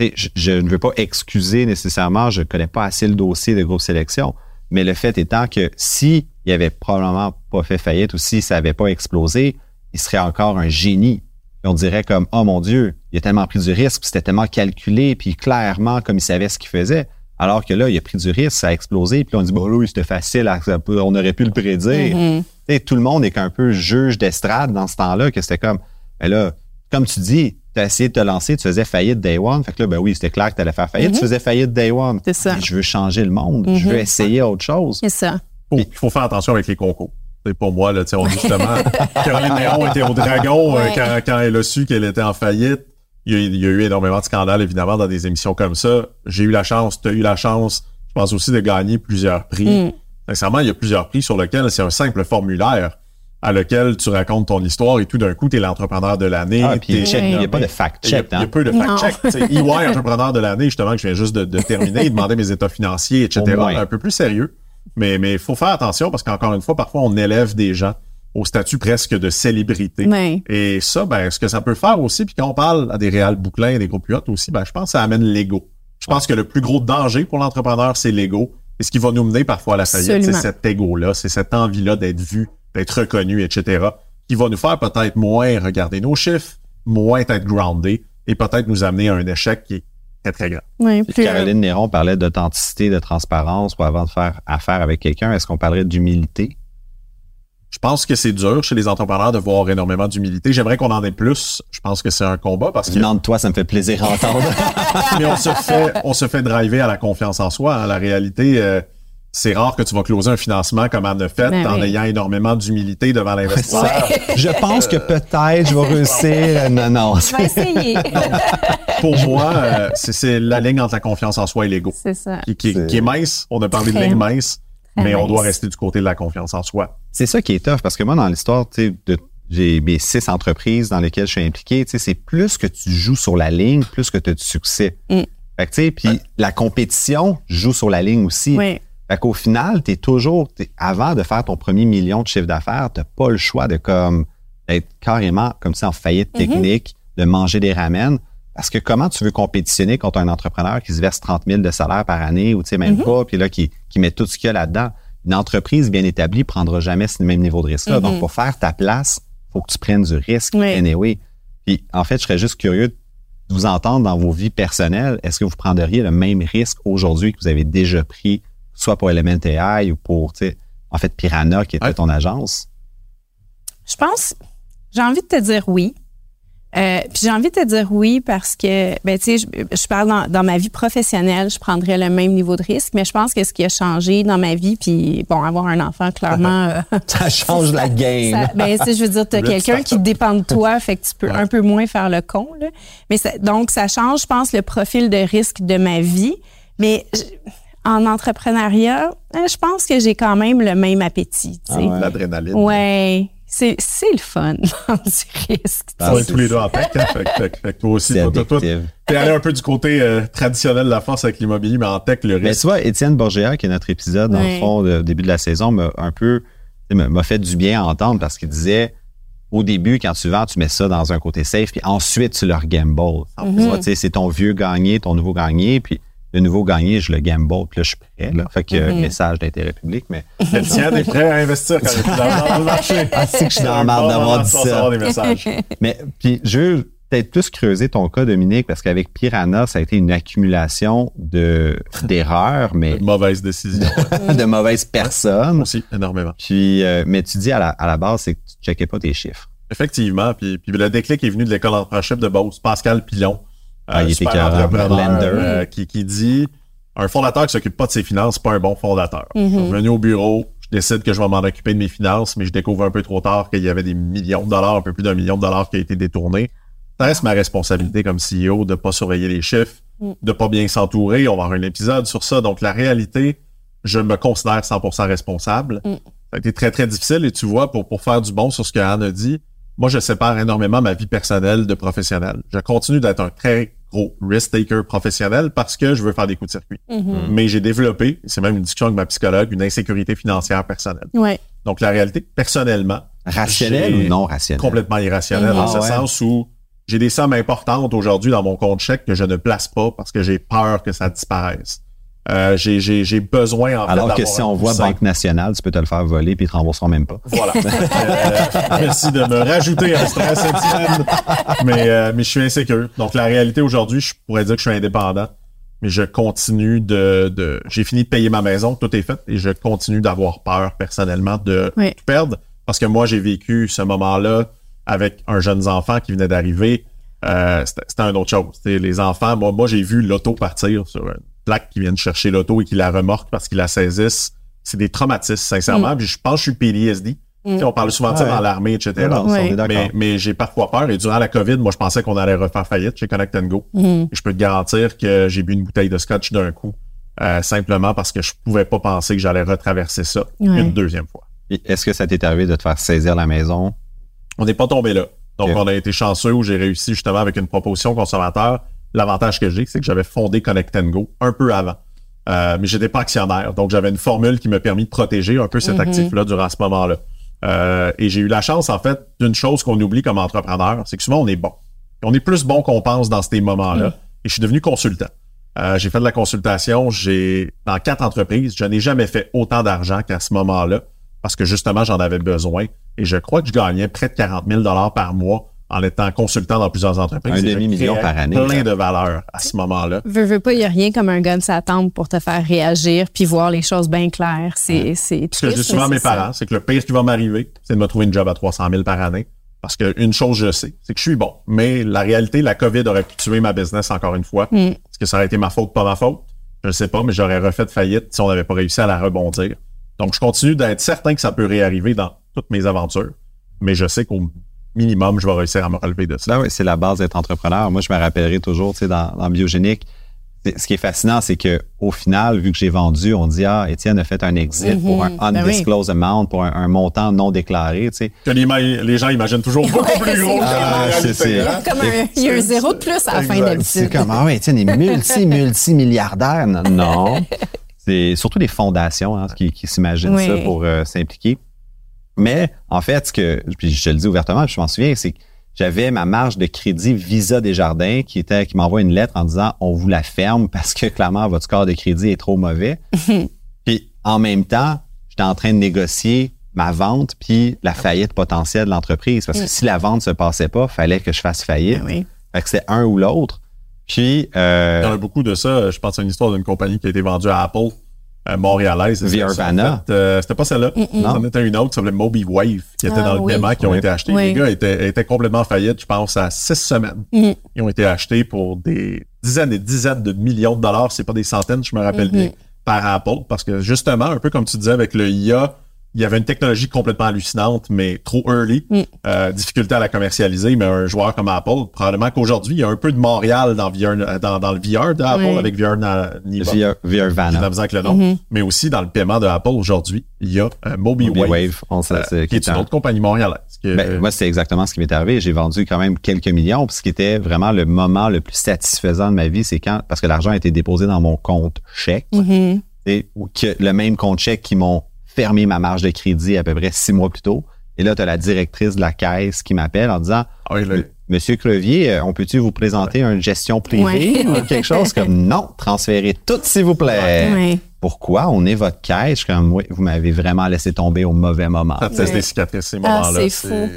je, je ne veux pas excuser nécessairement, je ne connais pas assez le dossier de Groupe Sélection, mais le fait étant que si il avait probablement pas fait faillite ou si ça n'avait pas explosé, il serait encore un génie. Et on dirait comme, oh mon Dieu, il a tellement pris du risque, puis c'était tellement calculé, puis clairement, comme il savait ce qu'il faisait. Alors que là, il a pris du risque, ça a explosé, puis on dit, bon, là, oui, c'était facile, peut- on aurait pu le prédire. Mm-hmm. Tu sais, tout le monde est qu'un peu juge d'estrade dans ce temps-là, que c'était comme, ben là, comme tu dis, tu as essayé de te lancer, tu faisais faillite day one. Fait que là, ben oui, c'était clair que tu allais faire faillite, tu faisais faillite day one. Mm-hmm. C'est ça. Mm-hmm. Mais je veux changer le monde, je veux essayer autre chose. C'est ça. Faut- Il faut faire attention avec les concours. C'est pour moi, là, on dit justement, Caroline Néron était au Dragon euh, Ouais. quand, quand elle a su qu'elle était en faillite. Il y, a, il y a eu énormément de scandales, évidemment, dans des émissions comme ça. J'ai eu la chance, tu as eu la chance, je pense aussi de gagner plusieurs prix. Mm. Sincèrement, il y a plusieurs prix sur lesquels c'est un simple formulaire à lequel tu racontes ton histoire et tout d'un coup, tu es l'entrepreneur de l'année. Ah, il n'y a pas de Il y a, fact-check. il y a peu de fact-check. EY, entrepreneur de l'année, justement, que je viens juste de, de terminer, il demandait mes états financiers, etc. Un peu plus sérieux. Mais mais il faut faire attention parce qu'encore une fois, parfois, on élève des gens au statut presque de célébrité. Et ça, ben, ce que ça peut faire aussi, puis quand on parle à des réals bouclins, des groupes aussi, ben, je pense que ça amène l'ego. Je pense que le plus gros danger pour l'entrepreneur, c'est l'ego. Et ce qui va nous mener parfois à la faillite, c'est cet ego-là, c'est cette envie-là d'être vu, d'être reconnu, etc., qui va nous faire peut-être moins regarder nos chiffres, moins être groundé et peut-être nous amener à un échec qui est très, très grand. Plus- Caroline Néron parlait d'authenticité, de transparence pour avant de faire affaire avec quelqu'un. Est-ce qu'on parlerait d'humilité? Je pense que c'est dur chez les entrepreneurs de voir énormément d'humilité. J'aimerais qu'on en ait plus. Je pense que c'est un combat parce que Venant de toi, ça me fait plaisir d'entendre. mais on se fait on se fait driver à la confiance en soi. hein. La réalité, euh, c'est rare que tu vas closer un financement comme Anne a fait Ben en oui. ayant énormément d'humilité devant l'investisseur. je pense que peut-être je vais réussir. Non, non. Je vais essayer. Pour moi, euh, c'est la ligne entre la confiance en soi et l'ego. c'est ça. Qui, qui- C'est- qui est mince. On a parlé de ligne mince, très mais on doit rester du côté de la confiance en soi. C'est ça qui est tough parce que moi, dans l'histoire, tu sais, de j'ai mes six entreprises dans lesquelles je suis impliqué, tu sais, c'est plus que tu joues sur la ligne, plus que tu as du succès. Mm. Fait que, tu sais, puis la compétition joue sur la ligne aussi. Oui. Fait qu'au final, tu es toujours, avant de faire ton premier million de chiffre d'affaires, tu pas le choix de comme être carrément comme ça en faillite technique, de manger des ramen. Parce que comment tu veux compétitionner contre un entrepreneur qui se verse 30 000 de salaire par année ou tu sais même pas, puis là qui, qui met tout ce qu'il y a là-dedans? Une entreprise bien établie prendra jamais ce même niveau de risque-là. Donc, pour faire ta place, faut que tu prennes du risque Oui. anyway. Puis en fait, je serais juste curieux de vous entendre dans vos vies personnelles. Est-ce que vous prendriez le même risque aujourd'hui que vous avez déjà pris, soit pour Element AI ou pour, tu sais, en fait, Piranha, qui était Ouais. ton agence? Je pense, j'ai envie de te dire oui. Euh, puis j'ai envie de te dire oui parce que, ben tu sais, je, je parle dans, dans ma vie professionnelle, je prendrais le même niveau de risque, mais je pense que ce qui a changé dans ma vie, puis bon, avoir un enfant, clairement, euh, Ça change la game. ça- ben, tu sais, je veux dire, tu as Le quelqu'un qui dépend de toi, fait que tu peux Ouais. un peu moins faire le con. Là. Mais ça- donc, ça change, je pense, le profil de risque de ma vie. Mais je- en entrepreneuriat, euh, je pense que j'ai quand même le même appétit. Ah ouais. L'adrénaline. Ouais, c'est c'est le fun du risque. tu On est tous les deux en tech. hein. Fait, que- fait toi aussi, C'est toi, toi, toi, t'es allé un peu du côté euh, traditionnel de la force avec l'immobilier, mais en tech, le Mais risque. tu vois, Étienne Borgéa, qui est notre épisode, dans le fond, de- au début de la saison, m'a un peu, m'a fait du bien à entendre parce qu'il disait, au début, quand tu vends, tu mets ça dans un côté safe, puis ensuite, tu le gamble. Tu vois, tu sais, c'est ton vieux gagné, ton nouveau gagné, puis le nouveau gagné, je le gamble, puis là, je suis prêt. Là. Fait que, euh, message d'intérêt public, mais Étienne est prêt à investir quand est dans, le marché. Ah, c'est que je suis dans la bon d'avoir dit ça. des messages. Mais puis je veux peut-être plus creuser ton cas, Dominique, parce qu'avec Piranha, ça a été une accumulation de d'erreurs, mais Mauvaise décision. de mauvaises personnes. Aussi, énormément. Puis, euh, mais tu dis à la, à la base, c'est que tu checkais pas tes chiffres. Effectivement. Puis, puis le déclic est venu de l'école d'entrepreneurship de Beauce, Pascal Pilon. Ah, il super entrepreneur, euh, qui, qui dit un fondateur qui s'occupe pas de ses finances, c'est pas un bon fondateur. Mhm. Je suis venu au bureau, je décide que je vais m'en occuper de mes finances, mais je découvre un peu trop tard qu'il y avait des millions de dollars, un peu plus d'un million de dollars qui a été détourné. Ça reste ma responsabilité comme CEO de pas surveiller les chiffres, Mm. de pas bien s'entourer? On va avoir un épisode sur ça. Donc, la réalité, je me considère 100% responsable. Mm. Ça a été très, très difficile. Et tu vois, pour, pour faire du bon sur ce que Anne a dit, moi, je sépare énormément ma vie personnelle de professionnelle. Je continue d'être un très gros risk-taker professionnel parce que je veux faire des coups de circuit. Mhm. Mais j'ai développé, c'est même une discussion avec ma psychologue, une insécurité financière personnelle. Ouais. Donc, la réalité, personnellement, Rationnel J'ai ou non rationnel? complètement irrationnel Mhm. dans Ah ce ouais. sens où j'ai des sommes importantes aujourd'hui dans mon compte chèque que je ne place pas parce que j'ai peur que ça disparaisse. Euh, j'ai, j'ai, j'ai besoin en fait, Alors que si un on voit. Banque Nationale, tu peux te le faire voler puis ils te rembourseront même pas. Voilà. Euh, merci de me rajouter un stress, Étienne. Mais, euh, mais je suis insécure. Donc, la réalité aujourd'hui, je pourrais dire que je suis indépendant. Mais je continue de, de j'ai fini de payer ma maison, tout est fait, et je continue d'avoir peur personnellement de Oui. tout perdre. Parce que moi, j'ai vécu ce moment-là avec un jeune enfant qui venait d'arriver. Euh, c'était, c'était une autre chose. C'était les enfants, moi, moi j'ai vu l'auto partir sur une plaque qui viennent chercher l'auto et qui la remorque parce qu'ils la saisissent. C'est des traumatismes, sincèrement. Puis je pense que je suis PTSD. Tu sais, On parle souvent de ça Ouais. dans l'armée, etc. Non. Mais, mais j'ai parfois peur. Et durant la COVID, moi, je pensais qu'on allait refaire faillite chez Connect and Go. Et je peux te garantir que j'ai bu une bouteille de scotch d'un coup, euh, simplement parce que je pouvais pas penser que j'allais retraverser ça Ouais. une deuxième fois. Est-ce que ça t'est arrivé de te faire saisir la maison? On n'est pas tombé là. Donc, on a été chanceux où j'ai réussi justement avec une proposition consommateur. L'avantage que j'ai, c'est que j'avais fondé Connect Go un peu avant. Euh, mais j'étais pas actionnaire. Donc, j'avais une formule qui m'a permis de protéger un peu cet Mhm. actif-là durant ce moment-là. Euh, et j'ai eu la chance, en fait, d'une chose qu'on oublie comme entrepreneur, c'est que souvent, on est bon. On est plus bon qu'on pense dans ces moments-là. Et je suis devenu consultant. Euh, j'ai fait de la consultation. J'ai dans quatre entreprises. Je n'ai jamais fait autant d'argent qu'à ce moment-là parce que justement, j'en avais besoin. Et je crois que je gagnais près de 40 000 par mois en étant consultant dans plusieurs entreprises. Un demi-million par année. Plein de valeur à ce moment-là. Veux, veux pas, il y a rien comme un gun sa tempe pour te faire réagir puis voir les choses bien claires. C'est, c'est Ce que je dis souvent à mes parents, c'est que le pire qui va m'arriver, c'est de me trouver une job à 300 000 par année. Parce qu'une chose, je sais, c'est que je suis bon. Mais la réalité, la COVID aurait pu tuer ma business encore une fois. Mm. Est-ce que ça aurait été ma faute, pas ma faute? Je ne sais pas, mais j'aurais refait faillite si on n'avait pas réussi à la rebondir. Donc, je continue d'être certain que ça peut réarriver dans toutes mes aventures. Mais je sais qu'au minimum, je vais réussir à me relever de ça. Ben oui, c'est la base d'être entrepreneur. Moi, je me rappellerai toujours, tu sais, dans, dans Biogénique, c'est- ce qui est fascinant, c'est que au final, vu que j'ai vendu, on dit ah, Étienne a fait un exit pour un Ben oui. undisclosed amount, pour un, un montant non déclaré, tu sais. Que les, gens imaginent toujours beaucoup plus gros que Ah, c'est- hein? Comme un, il y a un zéro de plus à la fin d'habitude. C'est comme ah ouais, Étienne est multi multi milliardaire. Non, non. c'est surtout les fondations hein, qui, qui s'imaginent Oui. ça pour euh, s'impliquer. Mais en fait, ce que puis je te le dis ouvertement, puis je m'en souviens, c'est que j'avais ma marge de crédit Visa Desjardins qui était qui m'envoie une lettre en disant on vous la ferme parce que clairement votre score de crédit est trop mauvais. puis en même temps, j'étais en train de négocier ma vente puis la faillite potentielle de l'entreprise parce que si la vente se passait pas, fallait que je fasse faillite. Ben oui. Fait que c'était un ou l'autre. Puis euh, Il y en a beaucoup de ça. Je pense à une histoire d'une compagnie qui a été vendue à Apple, montréalaise. Euh, C'était pas celle-là. Non. C'en était une autre qui s'appelait Moby Wave, qui était Ah, dans le oui. qui ont Oui. été achetés. Oui. Les gars étaient, étaient complètement faillites, je pense, à six semaines. Mm. Ils ont été achetés pour des dizaines et dizaines de millions de dollars, c'est pas des centaines, je me rappelle Mhm. bien, par Apple. Parce que justement, un peu comme tu disais avec le IA, il y avait une technologie complètement hallucinante, mais trop early, Mm. euh, difficulté à la commercialiser, mais un joueur comme Apple, probablement qu'aujourd'hui, il y a un peu de Montréal dans, VR, euh, dans, dans le VR d'Apple Oui. avec VR na- Niva. VR, VR misère avec le nom. Mhm. Mais aussi dans le paiement de Apple aujourd'hui, il y a euh, MobiWave, Wave, on sait, euh, qui est une autre compagnie montréalaise. que- Ben, moi, c'est exactement ce qui m'est arrivé. J'ai vendu quand même quelques millions. Puis ce qui était vraiment le moment le plus satisfaisant de ma vie, c'est quand, parce que l'argent a été déposé dans mon compte chèque, Mhm. et, que le même compte chèque qui m'ont fermé ma marge de crédit à peu près six mois plus tôt. Et là, tu as la directrice de la caisse qui m'appelle en disant Ah oui, Monsieur Crevier, euh, on peut-tu vous présenter une gestion privée Ouais. ou quelque chose comme non, transférez tout s'il vous plaît. Ouais. Pourquoi? On est votre caisse? Je suis comme oui, vous m'avez vraiment laissé tomber au mauvais moment. ça te des cicatrices ces Ah, moments-là. c'est fou.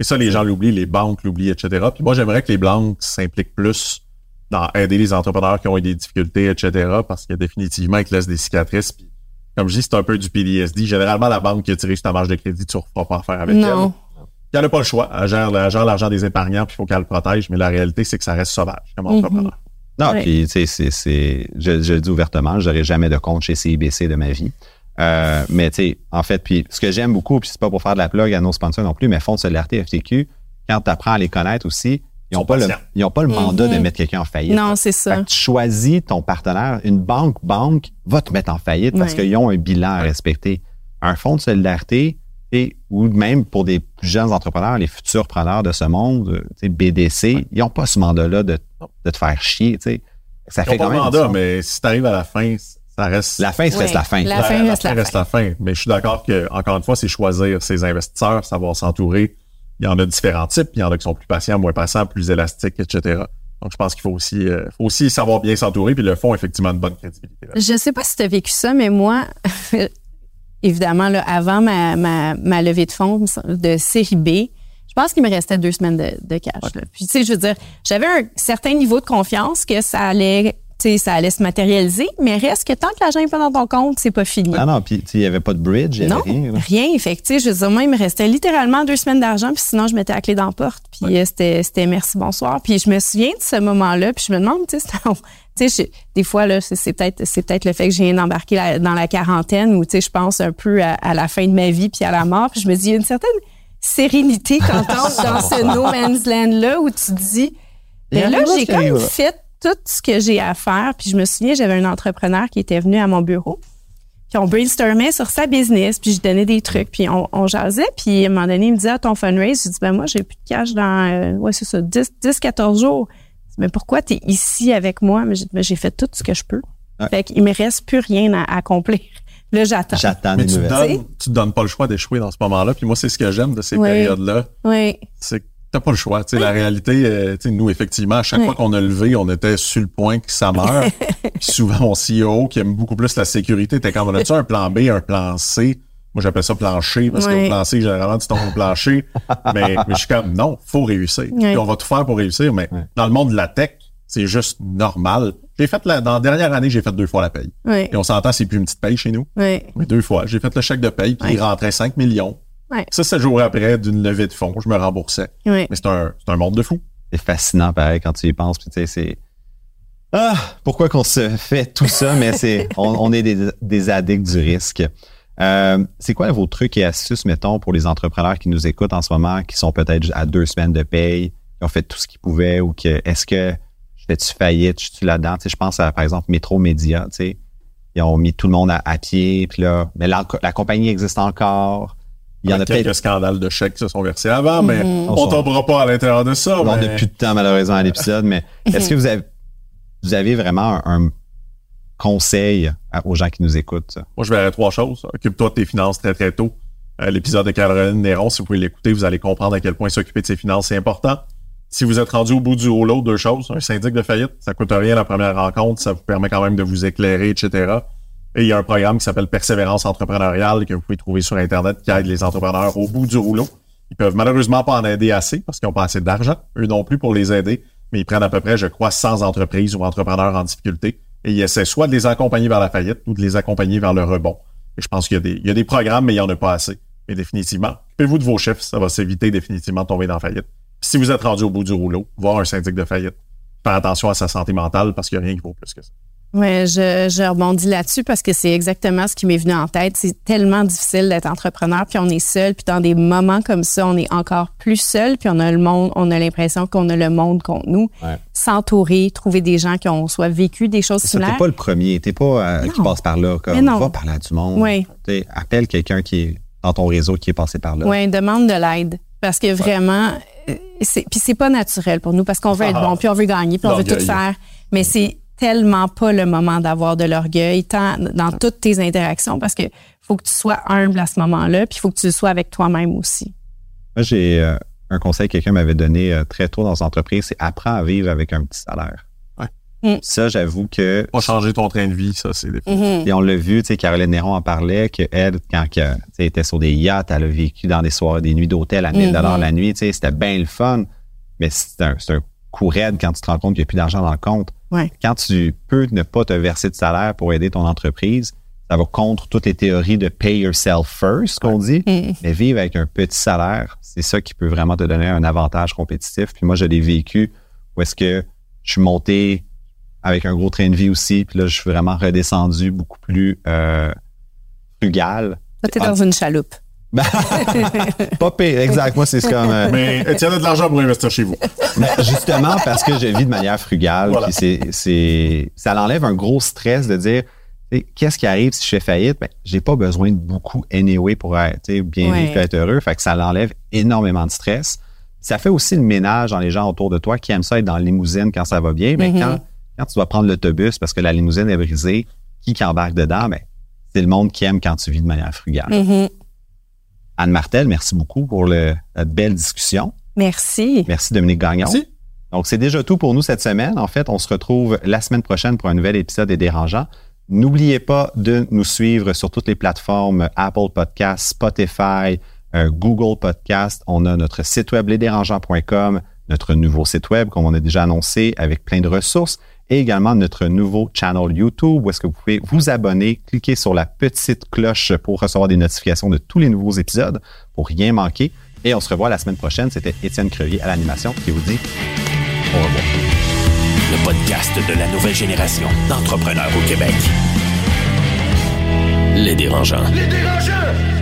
Et ça, les gens l'oublient, les banques l'oublient, etc. Puis moi, j'aimerais que les banques s'impliquent plus dans aider les entrepreneurs qui ont eu des difficultés, etc. Parce que définitivement, ils te laissent des cicatrices. Puis, comme je dis, c'est un peu du PDSD. Généralement, la banque qui a tiré sur ta marge de crédit, tu ne referas pas affaire avec Non. elle. Elle n'a pas le choix. Elle gère, elle gère l'argent des épargnants, puis il faut qu'elle le protège. Mais la réalité, c'est que ça reste sauvage comme Mhm. entrepreneur. Non, Ouais. puis tu sais, c'est, c'est, je, je le dis ouvertement, j'aurai jamais de compte chez CIBC de ma vie. Euh, mais tu sais, en fait, puis ce que j'aime beaucoup, puis c'est pas pour faire de la plug à nos sponsors non plus, mais Fonds de solidarité FTQ, quand tu apprends à les connaître aussi, ils n'ont pas, le, pas mandat de Mhm. mettre quelqu'un en faillite. Non, c'est Fait ça. que tu choisis ton partenaire. Une banque, banque, va te mettre en faillite parce qu'ils ont un bilan à respecter. Un fonds de solidarité, et, ou même pour des plus jeunes entrepreneurs, les futurs preneurs de ce monde, euh, tu sais, BDC, ils n'ont pas ce mandat-là de, de te faire chier. tu sais. Ça Ils fait pas quand le même mandat, mais si tu arrives à la fin, ça reste. La fin, ça reste la fin. La fin reste la fin. la fin. Mais je suis d'accord que, encore une fois, c'est choisir ses investisseurs, savoir s'entourer. Il y en a différents types. Il y en a qui sont plus patients, moins patients, plus élastiques, etc. Donc, je pense qu'il faut aussi, euh, faut aussi savoir bien s'entourer. Puis le fonds, effectivement, une bonne crédibilité. là. Je sais pas si tu as vécu ça, mais moi, évidemment, là, avant ma, ma, ma levée de fonds de série B, je pense qu'il me restait deux semaines de, de cash. Puis, tu sais, je veux dire, j'avais un certain niveau de confiance que ça allait, sais, ça allait se matérialiser, mais reste que tant que l'argent n'est pas dans ton compte, c'est pas fini. Ah non, puis il n'y avait pas de bridge, il n'y Non, avait rien. là. rien. Fait que, je veux dire, moi, il me restait littéralement deux semaines d'argent, puis sinon, je mettais la clé dans la porte, puis euh, c'était, merci, bonsoir. Puis je me souviens de ce moment-là, puis je me demande, tu sais, des fois, là, c'est, peut-être, c'est peut-être le fait que je viens d'embarquer la- dans la quarantaine, tu sais, je pense un peu à, à la fin de ma vie, puis à la mort, puis je me dis, il y a une certaine sérénité quand on dans ce no man's land-là, où tu dis, y ben là, j'ai arrive, là. fait tout ce que j'ai à faire. Puis je me souviens, j'avais un entrepreneur qui était venu à mon bureau. Puis on brainstormait sur sa business, puis je donnais des trucs, puis on, on jasait. Puis à un moment donné, il me disait, ah, ton fundraise, je dis, ben moi, j'ai plus de cash dans, euh, ouais, c'est ça, 10, 10, 14 jours. Je dis, mais pourquoi tu es ici avec moi? Mais j'ai dit, Ben, j'ai fait tout ce que je peux. Ouais. Fait qu'il me reste plus rien à, à accomplir. Là, j'attends. J'attends Mais tu donnes, tu te donnes pas le choix d'échouer dans ce moment-là. Puis moi, c'est ce que j'aime de ces Oui. périodes-là. Oui. c'est que t'as pas le choix. Tu sais, La réalité, euh, tu sais, nous, effectivement, à chaque Oui. fois qu'on a levé, on était sur le point que ça meurt. Puis souvent, mon CEO, qui aime beaucoup plus la sécurité, était comme, on a-tu un plan B, un plan C? Moi, j'appelle ça plancher, parce Oui. qu'au plan C, généralement, tu tombes au plancher. mais, mais je suis comme, non, faut réussir. Puis on va tout faire pour réussir. Mais dans le monde de la tech, c'est juste normal. J'ai fait la, dans la dernière année, j'ai fait deux fois la paye. Oui. Et on s'entend, c'est plus une petite paye chez nous. Oui. Mais deux fois. J'ai fait le chèque de paye, puis il rentrait 5 millions. Ouais. Ça, sept jours après, d'une levée de fonds, je me remboursais. Oui. Mais c'est un, c'est un monde de fou. C'est fascinant, pareil, quand tu y penses. Puis, tu sais, c'est. Ah, pourquoi qu'on se fait tout ça, mais c'est. On, on est des, des addicts du risque. Euh, c'est quoi vos trucs et astuces, mettons, pour les entrepreneurs qui nous écoutent en ce moment, qui sont peut-être à deux semaines de paye, qui ont fait tout ce qu'ils pouvaient ou que est-ce que je fais-tu faillite, je suis là-dedans? Tu sais, je pense à, par exemple, Métro Média, tu sais. Ils ont mis tout le monde à, à pied, puis là, mais la, la compagnie existe encore. Il y en a quelques peut-être. scandales de chèques qui se sont versés avant, mais Mhm. on tombera pas à l'intérieur de ça. On n'a mais- plus de temps malheureusement à l'épisode, mais est-ce que vous avez, vous avez vraiment un, un conseil à- aux gens qui nous écoutent? Moi, je verrais trois choses. Occupe-toi de tes finances très, très tôt. Euh, L'épisode de Caroline Néron, si vous pouvez l'écouter, vous allez comprendre à quel point s'occuper de ses finances, c'est important. Si vous êtes rendu au bout du rouleau, deux choses. Un syndic de faillite, ça coûte rien la première rencontre, ça vous permet quand même de vous éclairer, etc. Et il y a un programme qui s'appelle Persévérance entrepreneuriale que vous pouvez trouver sur Internet qui aide les entrepreneurs au bout du rouleau. Ils peuvent malheureusement pas en aider assez parce qu'ils n'ont pas assez d'argent, eux non plus, pour les aider. Mais ils prennent à peu près, je crois, 100 entreprises ou entrepreneurs en difficulté et ils essaient soit de les accompagner vers la faillite ou de les accompagner vers le rebond. Et je pense qu'il y a des, programmes, mais il n'y en a pas assez. Mais définitivement, occupez-vous de vos chiffres, ça va s'éviter définitivement de tomber dans la faillite. Si vous êtes rendu au bout du rouleau, voir un syndic de faillite, faire attention à sa santé mentale parce qu'il n'y a rien qui vaut plus que ça. Oui, je, je rebondis là-dessus parce que c'est exactement ce qui m'est venu en tête. C'est tellement difficile d'être entrepreneur, puis on est seul, puis dans des moments comme ça, on est encore plus seul, puis on a le monde, on a l'impression qu'on a le monde contre nous. Ouais. S'entourer, trouver des gens qui ont soit vécu des choses similaires. t'es pas le premier, t'es pas euh, qui passe par là. Comme, va parler à du monde. Oui. Appelle quelqu'un qui est dans ton réseau qui est passé par là. Oui, demande de l'aide. Parce que vraiment, euh, c'est, puis c'est pas naturel pour nous parce qu'on veut être Ah. bon, puis on veut gagner, puis on veut tout faire. Mais c'est tellement pas le moment d'avoir de l'orgueil tant dans toutes tes interactions parce que faut que tu sois humble à ce moment-là, puis il faut que tu le sois avec toi-même aussi. Moi, j'ai euh, un conseil que quelqu'un m'avait donné euh, très tôt dans son entreprise, c'est apprends à vivre avec un petit salaire. Ouais. Mm. Ça, j'avoue que Pas changer ton train de vie, ça, c'est des Mm-hmm. Et on l'a vu, tu sais, Caroline Néron en parlait, qu'elle, quand que, tu sais, elle était sur des yachts, elle a vécu dans des soirées, des nuits d'hôtel à 1000 dollars la nuit, tu sais, c'était bien le fun, mais c'est un, c'est un coup raide quand tu te rends compte qu'il n'y a plus d'argent dans le compte. Ouais. Quand tu peux ne pas te verser de salaire pour aider ton entreprise, ça va contre toutes les théories de pay yourself first, qu'on dit, mais vivre avec un petit salaire, c'est ça qui peut vraiment te donner un avantage compétitif. Puis moi, je l'ai vécu où est-ce que je suis monté avec un gros train de vie aussi. Puis là, je suis vraiment redescendu beaucoup plus euh, frugal. Toi, t'es dans une chaloupe. Ben, pas pire, exact. Moi, c'est comme... euh, Mais Étienne a de l'argent pour investir chez vous. ben, justement, parce que je vis de manière frugale. Voilà. Puis c'est, c'est, ça l'enlève un gros stress de dire... tu sais, Qu'est-ce qui arrive si je fais faillite? Ben, j'ai pas besoin de beaucoup anyway pour être tu sais, bien Ouais. vivre et être heureux. Fait que ça l'enlève énormément de stress. Ça fait aussi le ménage dans les gens autour de toi qui aiment ça être dans la limousine quand ça va bien. Mais Mhm. quand, quand tu dois prendre l'autobus parce que la limousine est brisée, qui qui embarque dedans? Ben, c'est le monde qui aime quand tu vis de manière frugale. Mhm. Anne Martel, merci beaucoup pour le, la belle discussion. Merci. Merci Dominique Gagnon. Merci. Donc, c'est déjà tout pour nous cette semaine. En fait, on se retrouve la semaine prochaine pour un nouvel épisode des Dérangeants. N'oubliez pas de nous suivre sur toutes les plateformes Apple Podcasts, Spotify, euh, Google Podcasts. On a notre site web lesdérangeants.com, notre nouveau site web, comme on a déjà annoncé, avec plein de ressources, et également notre nouveau channel YouTube où est-ce que vous pouvez vous abonner, cliquer sur la petite cloche pour recevoir des notifications de tous les nouveaux épisodes pour rien manquer. Et on se revoit la semaine prochaine. C'était Étienne Crevier à l'animation qui vous dit au revoir. Le podcast de la nouvelle génération d'entrepreneurs au Québec. Les dérangeants. Les dérangeants!